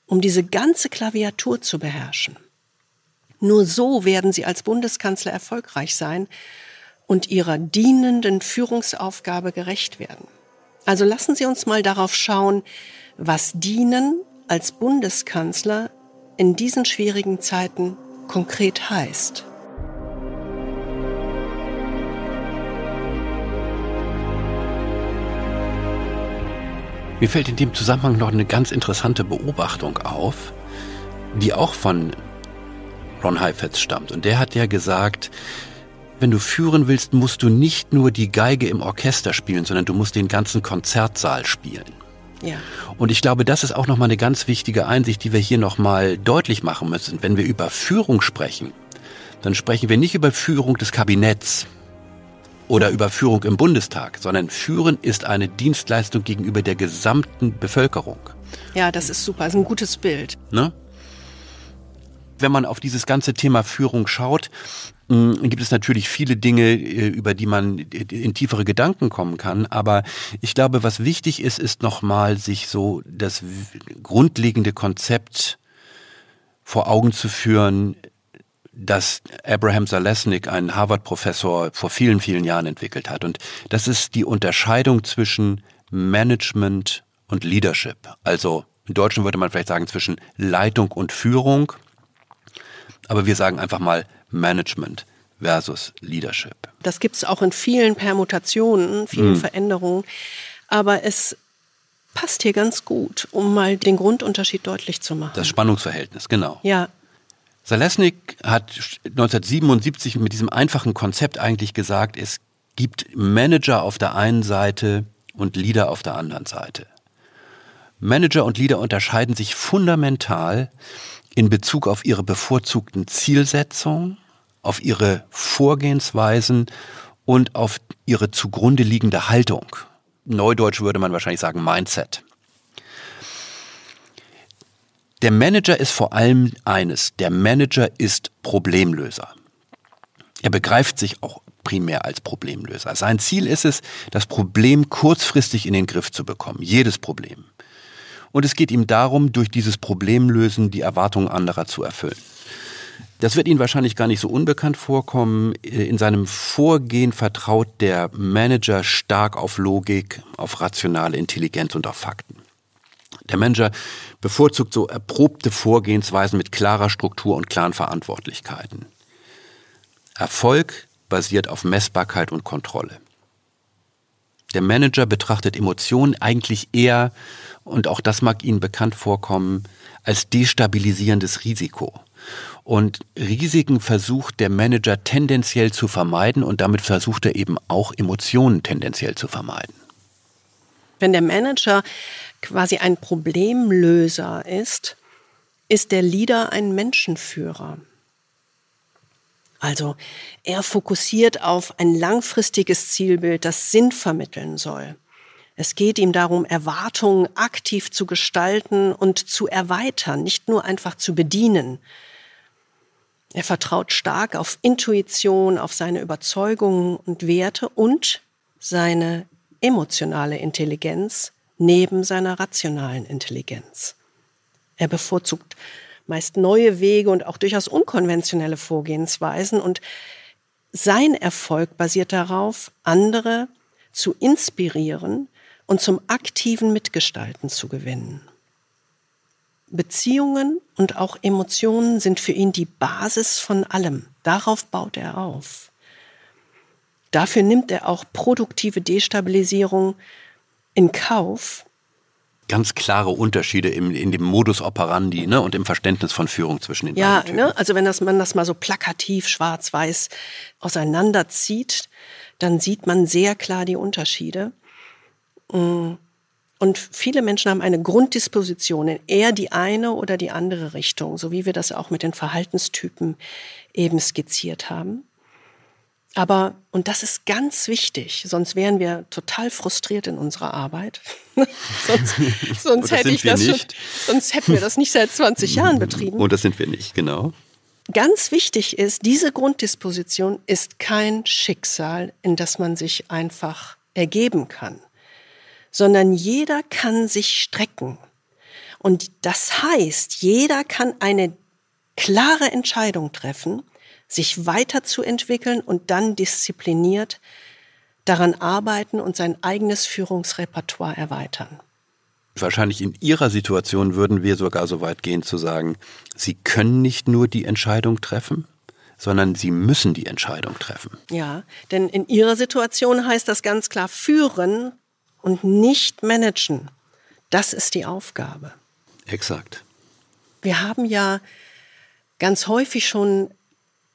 um diese ganze Klaviatur zu beherrschen. Nur so werden Sie als Bundeskanzler erfolgreich sein und Ihrer dienenden Führungsaufgabe gerecht werden. Also lassen Sie uns mal darauf schauen, was Dienen als Bundeskanzler in diesen schwierigen Zeiten konkret heißt. Mir fällt in dem Zusammenhang noch eine ganz interessante Beobachtung auf, die auch von Ron Heifetz stammt. Und der hat ja gesagt, wenn du führen willst, musst du nicht nur die Geige im Orchester spielen, sondern du musst den ganzen Konzertsaal spielen. Ja. Und ich glaube, das ist auch nochmal eine ganz wichtige Einsicht, die wir hier nochmal deutlich machen müssen. Wenn wir über Führung sprechen, dann sprechen wir nicht über Führung des Kabinetts oder über Führung im Bundestag, sondern Führen ist eine Dienstleistung gegenüber der gesamten Bevölkerung. Ja, das ist super, das ist ein gutes Bild. Ne? Wenn man auf dieses ganze Thema Führung schaut, mm, gibt es natürlich viele Dinge, äh, über die man in tiefere Gedanken kommen kann. Aber ich glaube, was wichtig ist, ist nochmal sich so das grundlegende Konzept vor Augen zu führen, das Abraham Zalesnik, ein Harvard-Professor, vor vielen, vielen Jahren entwickelt hat. Und das ist die Unterscheidung zwischen Management und Leadership. Also im Deutschen würde man vielleicht sagen zwischen Leitung und Führung aber wir sagen einfach mal Management versus Leadership. Das gibt es auch in vielen Permutationen, vielen mhm. Veränderungen. Aber es passt hier ganz gut, um mal den Grundunterschied deutlich zu machen. Das Spannungsverhältnis, genau. Ja. Salesnik hat 1977 mit diesem einfachen Konzept eigentlich gesagt, es gibt Manager auf der einen Seite und Leader auf der anderen Seite. Manager und Leader unterscheiden sich fundamental in Bezug auf ihre bevorzugten Zielsetzungen, auf ihre Vorgehensweisen und auf ihre zugrunde liegende Haltung. Neudeutsch würde man wahrscheinlich sagen Mindset. Der Manager ist vor allem eines, der Manager ist Problemlöser. Er begreift sich auch primär als Problemlöser. Sein Ziel ist es, das Problem kurzfristig in den Griff zu bekommen, jedes Problem. Und es geht ihm darum, durch dieses Problemlösen die Erwartungen anderer zu erfüllen. Das wird Ihnen wahrscheinlich gar nicht so unbekannt vorkommen. In seinem Vorgehen vertraut der Manager stark auf Logik, auf rationale Intelligenz und auf Fakten. Der Manager bevorzugt so erprobte Vorgehensweisen mit klarer Struktur und klaren Verantwortlichkeiten. Erfolg basiert auf Messbarkeit und Kontrolle. Der Manager betrachtet Emotionen eigentlich eher und auch das mag Ihnen bekannt vorkommen, als destabilisierendes Risiko. Und Risiken versucht der Manager tendenziell zu vermeiden und damit versucht er eben auch Emotionen tendenziell zu vermeiden. Wenn der Manager quasi ein Problemlöser ist, ist der Leader ein Menschenführer. Also er fokussiert auf ein langfristiges Zielbild, das Sinn vermitteln soll. Es geht ihm darum, Erwartungen aktiv zu gestalten und zu erweitern, nicht nur einfach zu bedienen. Er vertraut stark auf Intuition, auf seine Überzeugungen und Werte und seine emotionale Intelligenz neben seiner rationalen Intelligenz. Er bevorzugt meist neue Wege und auch durchaus unkonventionelle Vorgehensweisen und sein Erfolg basiert darauf, andere zu inspirieren, und zum aktiven Mitgestalten zu gewinnen. Beziehungen und auch Emotionen sind für ihn die Basis von allem. Darauf baut er auf. Dafür nimmt er auch produktive Destabilisierung in Kauf. Ganz klare Unterschiede im, in dem Modus operandi ne, und im Verständnis von Führung zwischen den ja, beiden. Ja, ne, also wenn das, man das mal so plakativ schwarz-weiß auseinanderzieht, dann sieht man sehr klar die Unterschiede. Mm. Und viele Menschen haben eine Grunddisposition in eher die eine oder die andere Richtung, so wie wir das auch mit den Verhaltenstypen eben skizziert haben. Aber, und das ist ganz wichtig, sonst wären wir total frustriert in unserer Arbeit. [LAUGHS] sonst, [LAUGHS] sonst hätte ich das. Schon, sonst hätten wir das nicht seit 20 Jahren [LAUGHS] betrieben. Und das sind wir nicht, genau. Ganz wichtig ist, diese Grunddisposition ist kein Schicksal, in das man sich einfach ergeben kann, sondern jeder kann sich strecken. Und das heißt, jeder kann eine klare Entscheidung treffen, sich weiterzuentwickeln und dann diszipliniert daran arbeiten und sein eigenes Führungsrepertoire erweitern. Wahrscheinlich in Ihrer Situation würden wir sogar so weit gehen zu sagen, Sie können nicht nur die Entscheidung treffen, sondern Sie müssen die Entscheidung treffen. Ja, denn in Ihrer Situation heißt das ganz klar führen und nicht managen. Das ist die Aufgabe. Exakt. Wir haben ja ganz häufig schon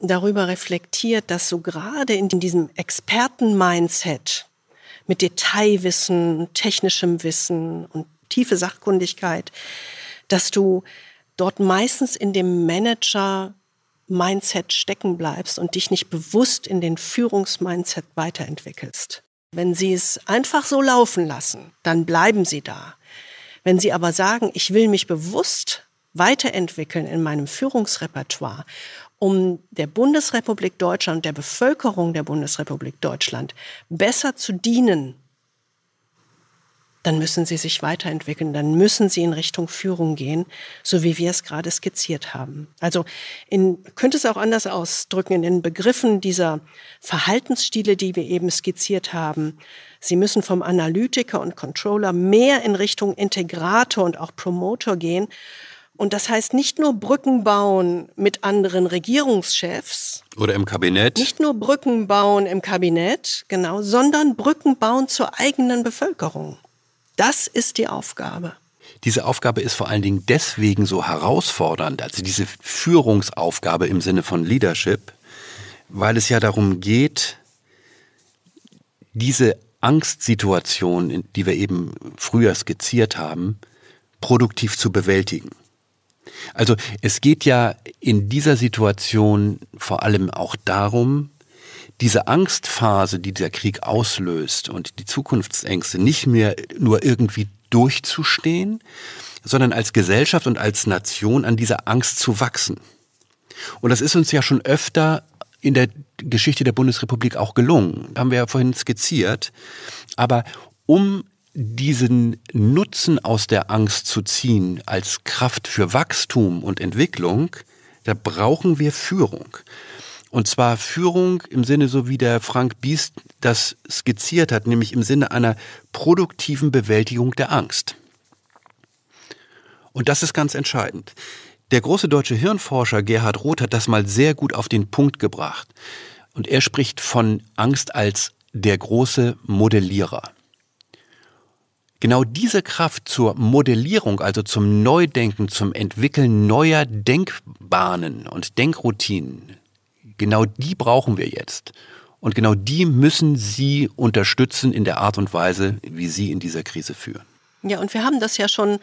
darüber reflektiert, dass so gerade in diesem Experten-Mindset mit Detailwissen, technischem Wissen und tiefe Sachkundigkeit, dass du dort meistens in dem Manager-Mindset stecken bleibst und dich nicht bewusst in den Führungsmindset weiterentwickelst. Wenn sie es einfach so laufen lassen, dann bleiben sie da. Wenn sie aber sagen, ich will mich bewusst weiterentwickeln in meinem Führungsrepertoire um der Bundesrepublik Deutschland, der Bevölkerung der Bundesrepublik Deutschland besser zu dienen, dann müssen sie sich weiterentwickeln, dann müssen sie in Richtung Führung gehen, so wie wir es gerade skizziert haben. Also in, könnte es auch anders ausdrücken in den Begriffen dieser Verhaltensstile, die wir eben skizziert haben. Sie müssen vom Analytiker und Controller mehr in Richtung Integrator und auch Promoter gehen und das heißt nicht nur Brücken bauen mit anderen Regierungschefs. Oder im Kabinett. Nicht nur Brücken bauen im Kabinett, genau, sondern Brücken bauen zur eigenen Bevölkerung. Das ist die Aufgabe. Diese Aufgabe ist vor allen Dingen deswegen so herausfordernd, also diese Führungsaufgabe im Sinne von Leadership, weil es ja darum geht, diese Angstsituation, die wir eben früher skizziert haben, produktiv zu bewältigen. Also es geht ja in dieser Situation vor allem auch darum, diese Angstphase, die der Krieg auslöst und die Zukunftsängste nicht mehr nur irgendwie durchzustehen, sondern als Gesellschaft und als Nation an dieser Angst zu wachsen. Und das ist uns ja schon öfter in der Geschichte der Bundesrepublik auch gelungen. Haben wir ja vorhin skizziert. Aber um diesen Nutzen aus der Angst zu ziehen als Kraft für Wachstum und Entwicklung, da brauchen wir Führung. Und zwar Führung im Sinne, so wie der Frank Biest das skizziert hat, nämlich im Sinne einer produktiven Bewältigung der Angst. Und das ist ganz entscheidend. Der große deutsche Hirnforscher Gerhard Roth hat das mal sehr gut auf den Punkt gebracht. Und er spricht von Angst als der große Modellierer. Genau diese Kraft zur Modellierung, also zum Neudenken, zum Entwickeln neuer Denkbahnen und Denkroutinen, genau die brauchen wir jetzt. Und genau die müssen Sie unterstützen in der Art und Weise, wie Sie in dieser Krise führen. Ja, und wir haben das ja schon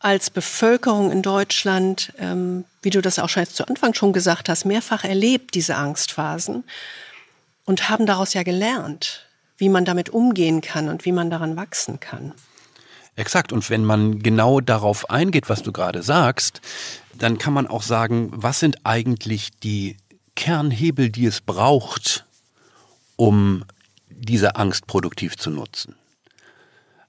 als Bevölkerung in Deutschland, ähm, wie du das auch schon jetzt zu Anfang schon gesagt hast, mehrfach erlebt, diese Angstphasen, und haben daraus ja gelernt, wie man damit umgehen kann und wie man daran wachsen kann. Exakt. Und wenn man genau darauf eingeht, was du gerade sagst, dann kann man auch sagen, was sind eigentlich die Kernhebel, die es braucht, um diese Angst produktiv zu nutzen.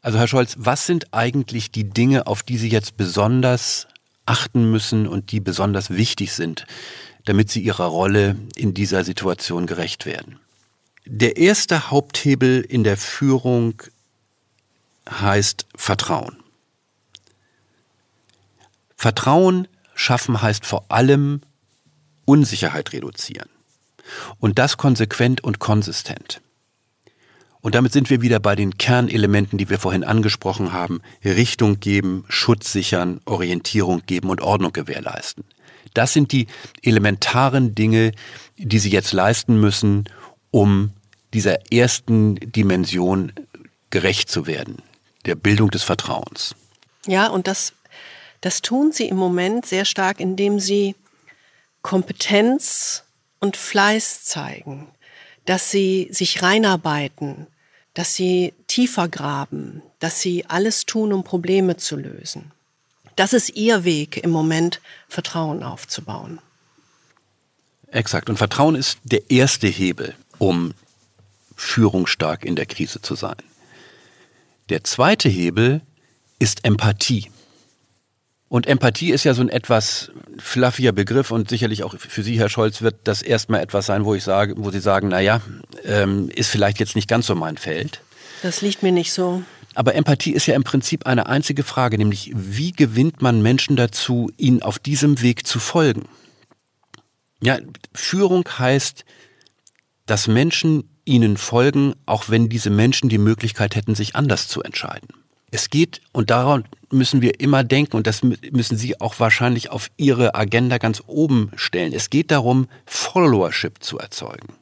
Also Herr Scholz, was sind eigentlich die Dinge, auf die Sie jetzt besonders achten müssen und die besonders wichtig sind, damit Sie Ihrer Rolle in dieser Situation gerecht werden? Der erste Haupthebel in der Führung heißt Vertrauen. Vertrauen schaffen heißt vor allem Unsicherheit reduzieren. Und das konsequent und konsistent. Und damit sind wir wieder bei den Kernelementen, die wir vorhin angesprochen haben. Richtung geben, Schutz sichern, Orientierung geben und Ordnung gewährleisten. Das sind die elementaren Dinge, die Sie jetzt leisten müssen, um dieser ersten Dimension gerecht zu werden, der Bildung des Vertrauens. Ja, und das, das tun Sie im Moment sehr stark, indem Sie Kompetenz und Fleiß zeigen, dass Sie sich reinarbeiten, dass Sie tiefer graben, dass Sie alles tun, um Probleme zu lösen. Das ist Ihr Weg im Moment, Vertrauen aufzubauen. Exakt. Und Vertrauen ist der erste Hebel, um führungsstark in der Krise zu sein. Der zweite Hebel ist Empathie. Und Empathie ist ja so ein etwas fluffier Begriff und sicherlich auch für Sie, Herr Scholz, wird das erstmal etwas sein, wo ich sage, wo Sie sagen, naja, ähm, ist vielleicht jetzt nicht ganz so mein Feld. Das liegt mir nicht so. Aber Empathie ist ja im Prinzip eine einzige Frage, nämlich wie gewinnt man Menschen dazu, ihnen auf diesem Weg zu folgen? Ja, Führung heißt, dass Menschen ihnen folgen, auch wenn diese Menschen die Möglichkeit hätten, sich anders zu entscheiden. Es geht, und daran müssen wir immer denken, und das müssen Sie auch wahrscheinlich auf Ihre Agenda ganz oben stellen. Es geht darum, Followership zu erzeugen.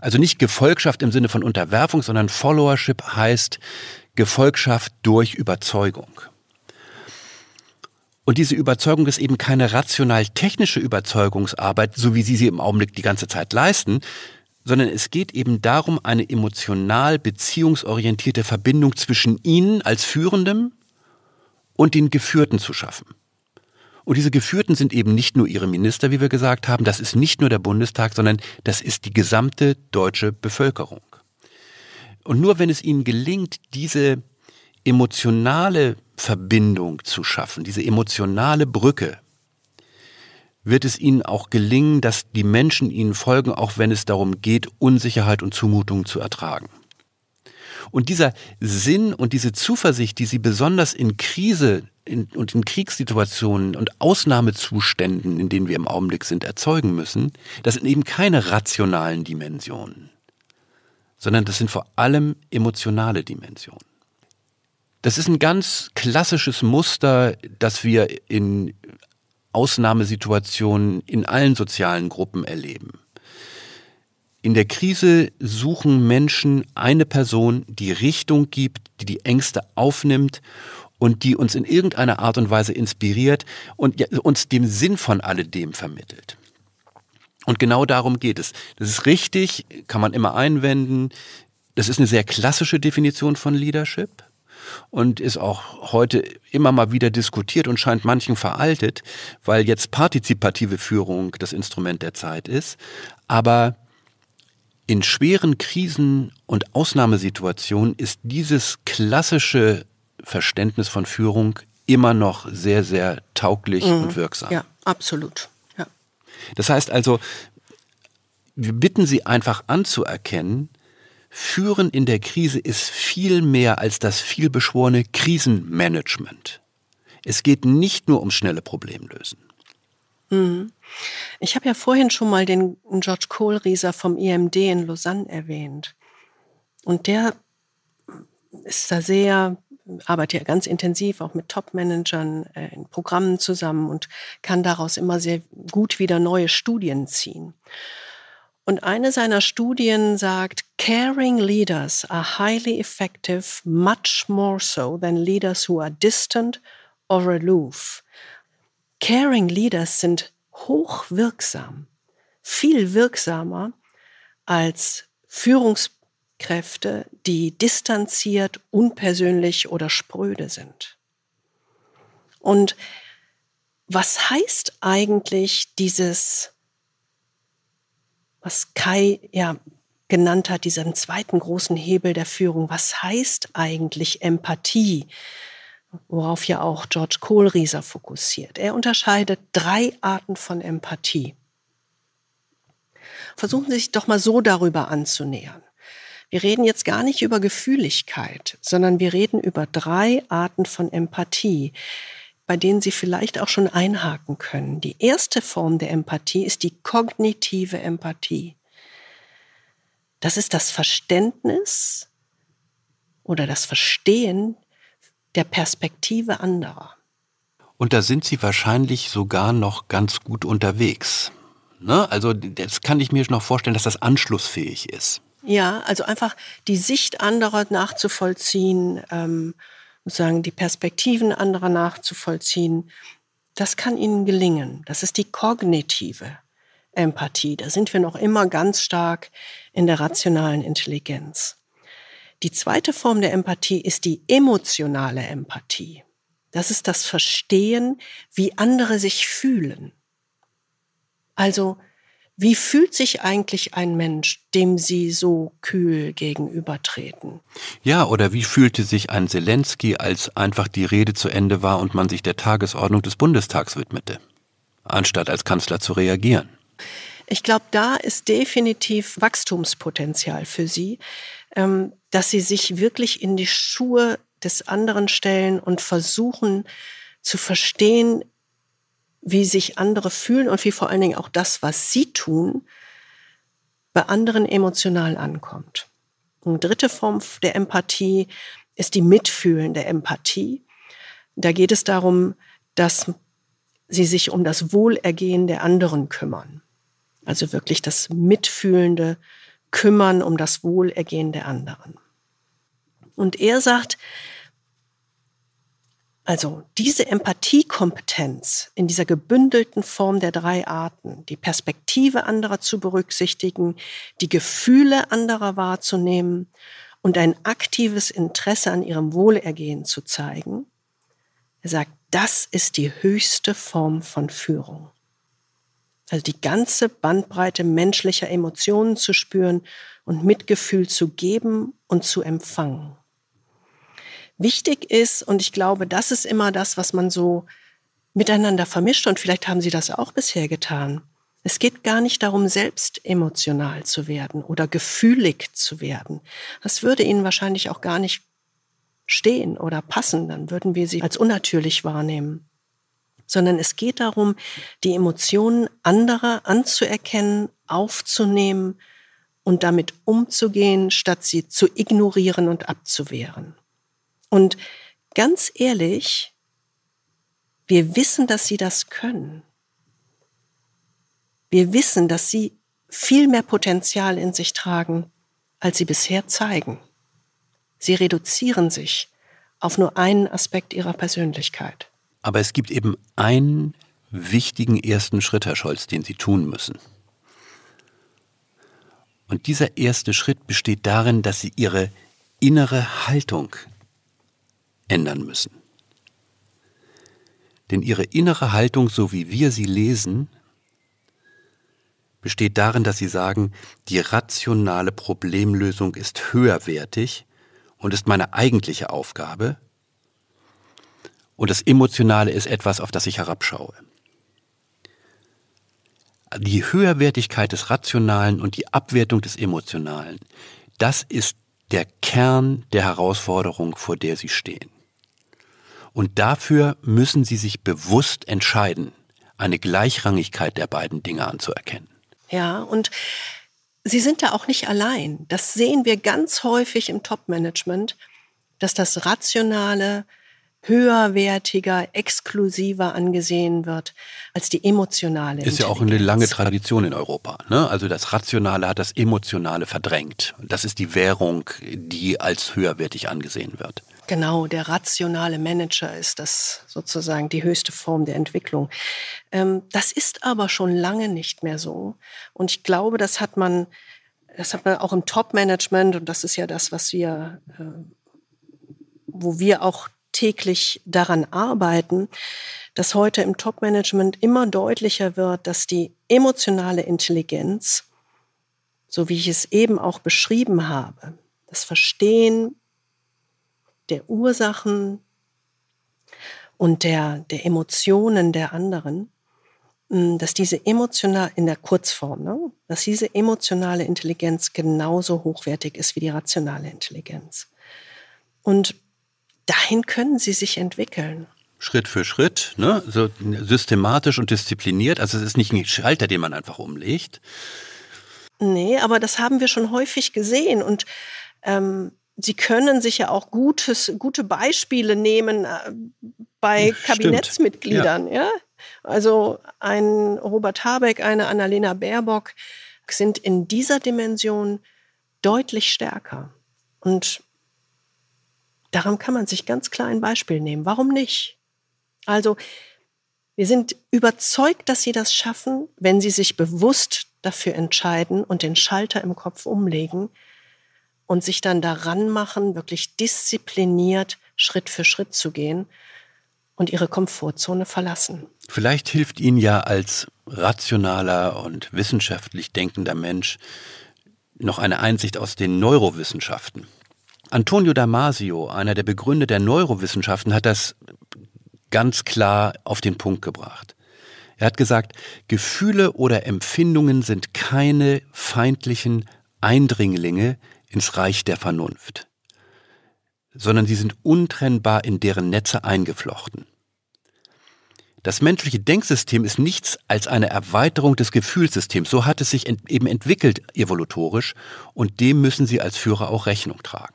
Also nicht Gefolgschaft im Sinne von Unterwerfung, sondern Followership heißt Gefolgschaft durch Überzeugung. Und diese Überzeugung ist eben keine rational-technische Überzeugungsarbeit, so wie Sie sie im Augenblick die ganze Zeit leisten, sondern es geht eben darum, eine emotional beziehungsorientierte Verbindung zwischen Ihnen als Führendem und den Geführten zu schaffen. Und diese Geführten sind eben nicht nur ihre Minister, wie wir gesagt haben, das ist nicht nur der Bundestag, sondern das ist die gesamte deutsche Bevölkerung. Und nur wenn es ihnen gelingt, diese emotionale Verbindung zu schaffen, diese emotionale Brücke wird es ihnen auch gelingen, dass die Menschen ihnen folgen, auch wenn es darum geht, Unsicherheit und Zumutung zu ertragen. Und dieser Sinn und diese Zuversicht, die sie besonders in Krise in, und in Kriegssituationen und Ausnahmezuständen, in denen wir im Augenblick sind, erzeugen müssen, das sind eben keine rationalen Dimensionen, sondern das sind vor allem emotionale Dimensionen. Das ist ein ganz klassisches Muster, das wir in Ausnahmesituationen in allen sozialen Gruppen erleben. In der Krise suchen Menschen eine Person, die Richtung gibt, die die Ängste aufnimmt und die uns in irgendeiner Art und Weise inspiriert und uns den Sinn von alledem vermittelt. Und genau darum geht es. Das ist richtig, kann man immer einwenden. Das ist eine sehr klassische Definition von Leadership und ist auch heute immer mal wieder diskutiert und scheint manchen veraltet, weil jetzt partizipative Führung das Instrument der Zeit ist. Aber in schweren Krisen und Ausnahmesituationen ist dieses klassische Verständnis von Führung immer noch sehr, sehr tauglich mhm. und wirksam. Ja, absolut. Ja. Das heißt also, wir bitten Sie einfach anzuerkennen, Führen in der Krise ist viel mehr als das vielbeschworene Krisenmanagement. Es geht nicht nur um schnelle Problemlösen. Mhm. Ich habe ja vorhin schon mal den George Kohlrieser vom IMD in Lausanne erwähnt. Und der ist da sehr, arbeitet ja ganz intensiv auch mit Top-Managern äh, in Programmen zusammen und kann daraus immer sehr gut wieder neue Studien ziehen. Und eine seiner Studien sagt, caring leaders are highly effective, much more so than leaders who are distant or aloof. Caring leaders sind hochwirksam, viel wirksamer als Führungskräfte, die distanziert, unpersönlich oder spröde sind. Und was heißt eigentlich dieses was Kai ja genannt hat, diesen zweiten großen Hebel der Führung. Was heißt eigentlich Empathie? Worauf ja auch George Kohlrieser fokussiert. Er unterscheidet drei Arten von Empathie. Versuchen Sie sich doch mal so darüber anzunähern. Wir reden jetzt gar nicht über Gefühligkeit, sondern wir reden über drei Arten von Empathie, bei denen Sie vielleicht auch schon einhaken können. Die erste Form der Empathie ist die kognitive Empathie. Das ist das Verständnis oder das Verstehen der Perspektive anderer. Und da sind Sie wahrscheinlich sogar noch ganz gut unterwegs. Ne? Also das kann ich mir noch vorstellen, dass das anschlussfähig ist. Ja, also einfach die Sicht anderer nachzuvollziehen, ähm, sozusagen die Perspektiven anderer nachzuvollziehen, das kann ihnen gelingen. Das ist die kognitive Empathie. Da sind wir noch immer ganz stark in der rationalen Intelligenz. Die zweite Form der Empathie ist die emotionale Empathie. Das ist das Verstehen, wie andere sich fühlen. Also, wie fühlt sich eigentlich ein Mensch, dem Sie so kühl gegenübertreten? Ja, oder wie fühlte sich ein Zelensky, als einfach die Rede zu Ende war und man sich der Tagesordnung des Bundestags widmete, anstatt als Kanzler zu reagieren? Ich glaube, da ist definitiv Wachstumspotenzial für Sie, ähm, dass Sie sich wirklich in die Schuhe des anderen stellen und versuchen zu verstehen, wie sich andere fühlen und wie vor allen Dingen auch das, was sie tun, bei anderen emotional ankommt. Eine dritte Form der Empathie ist die mitfühlende Empathie. Da geht es darum, dass sie sich um das Wohlergehen der anderen kümmern. Also wirklich das mitfühlende Kümmern um das Wohlergehen der anderen. Und er sagt, also diese Empathiekompetenz in dieser gebündelten Form der drei Arten, die Perspektive anderer zu berücksichtigen, die Gefühle anderer wahrzunehmen und ein aktives Interesse an ihrem Wohlergehen zu zeigen, er sagt, das ist die höchste Form von Führung. Also die ganze Bandbreite menschlicher Emotionen zu spüren und Mitgefühl zu geben und zu empfangen wichtig ist. Und ich glaube, das ist immer das, was man so miteinander vermischt. Und vielleicht haben Sie das auch bisher getan. Es geht gar nicht darum, selbst emotional zu werden oder gefühlig zu werden. Das würde Ihnen wahrscheinlich auch gar nicht stehen oder passen. Dann würden wir sie als unnatürlich wahrnehmen. Sondern es geht darum, die Emotionen anderer anzuerkennen, aufzunehmen und damit umzugehen, statt sie zu ignorieren und abzuwehren. Und ganz ehrlich, wir wissen, dass sie das können. Wir wissen, dass sie viel mehr Potenzial in sich tragen, als sie bisher zeigen. Sie reduzieren sich auf nur einen Aspekt ihrer Persönlichkeit. Aber es gibt eben einen wichtigen ersten Schritt, Herr Scholz, den Sie tun müssen. Und dieser erste Schritt besteht darin, dass Sie Ihre innere Haltung ändern müssen. Denn ihre innere Haltung, so wie wir sie lesen, besteht darin, dass sie sagen, die rationale Problemlösung ist höherwertig und ist meine eigentliche Aufgabe und das Emotionale ist etwas, auf das ich herabschaue. Die Höherwertigkeit des Rationalen und die Abwertung des Emotionalen, das ist der Kern der Herausforderung, vor der sie stehen. Und dafür müssen sie sich bewusst entscheiden, eine Gleichrangigkeit der beiden Dinge anzuerkennen. Ja, und Sie sind da auch nicht allein. Das sehen wir ganz häufig im Top-Management, dass das Rationale höherwertiger, exklusiver angesehen wird als die emotionale. Ist ja auch eine lange Tradition in Europa. Ne? Also das Rationale hat das Emotionale verdrängt. Das ist die Währung, die als höherwertig angesehen wird. Genau, der rationale Manager ist das sozusagen die höchste Form der Entwicklung. Ähm, das ist aber schon lange nicht mehr so. Und ich glaube, das hat man, das hat man auch im Top-Management, und das ist ja das, was wir, äh, wo wir auch täglich daran arbeiten, dass heute im Top-Management immer deutlicher wird, dass die emotionale Intelligenz, so wie ich es eben auch beschrieben habe, das Verstehen der Ursachen und der, der Emotionen der anderen, hm, dass diese emotional, in der Kurzform, ne, dass diese emotionale Intelligenz genauso hochwertig ist wie die rationale Intelligenz. Und dahin können sie sich entwickeln. Schritt für Schritt, ne? so systematisch und diszipliniert. Also es ist nicht ein Schalter, den man einfach umlegt. Nee, aber das haben wir schon häufig gesehen. Und ähm, Sie können sich ja auch gutes, gute Beispiele nehmen äh, bei Kabinettsmitgliedern. Ja. ja. Also ein Robert Habeck, eine Annalena Baerbock sind in dieser Dimension deutlich stärker. Und daran kann man sich ganz klar ein Beispiel nehmen. Warum nicht? Also, wir sind überzeugt, dass sie das schaffen, wenn sie sich bewusst dafür entscheiden und den Schalter im Kopf umlegen und sich dann daran machen, wirklich diszipliniert Schritt für Schritt zu gehen und ihre Komfortzone verlassen. Vielleicht hilft Ihnen ja als rationaler und wissenschaftlich denkender Mensch noch eine Einsicht aus den Neurowissenschaften. Antonio Damasio, einer der Begründer der Neurowissenschaften, hat das ganz klar auf den Punkt gebracht. Er hat gesagt, Gefühle oder Empfindungen sind keine feindlichen Eindringlinge ins Reich der Vernunft, sondern sie sind untrennbar in deren Netze eingeflochten. Das menschliche Denksystem ist nichts als eine Erweiterung des Gefühlssystems. So hat es sich ent eben entwickelt evolutorisch und dem müssen Sie als Führer auch Rechnung tragen.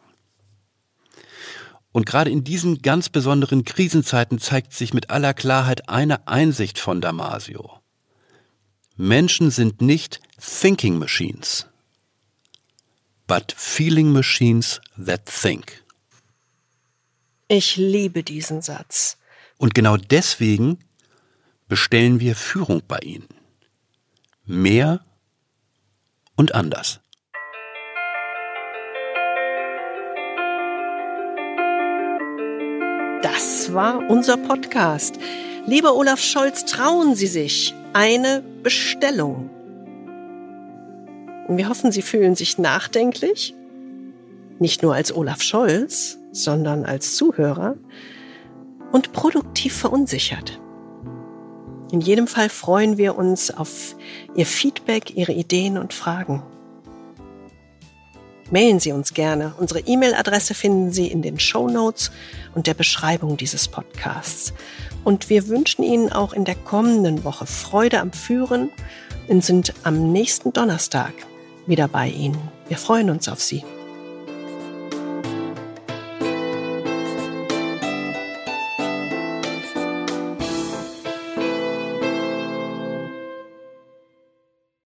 Und gerade in diesen ganz besonderen Krisenzeiten zeigt sich mit aller Klarheit eine Einsicht von Damasio. Menschen sind nicht Thinking Machines, but Feeling Machines that think. Ich liebe diesen Satz. Und genau deswegen bestellen wir Führung bei Ihnen. Mehr und anders. Das war unser Podcast. Lieber Olaf Scholz, trauen Sie sich eine Bestellung. Wir hoffen, Sie fühlen sich nachdenklich, nicht nur als Olaf Scholz, sondern als Zuhörer und produktiv verunsichert. In jedem Fall freuen wir uns auf Ihr Feedback, Ihre Ideen und Fragen mailen Sie uns gerne. Unsere E-Mail-Adresse finden Sie in den Show Notes und der Beschreibung dieses Podcasts. Und wir wünschen Ihnen auch in der kommenden Woche Freude am Führen und sind am nächsten Donnerstag wieder bei Ihnen. Wir freuen uns auf Sie.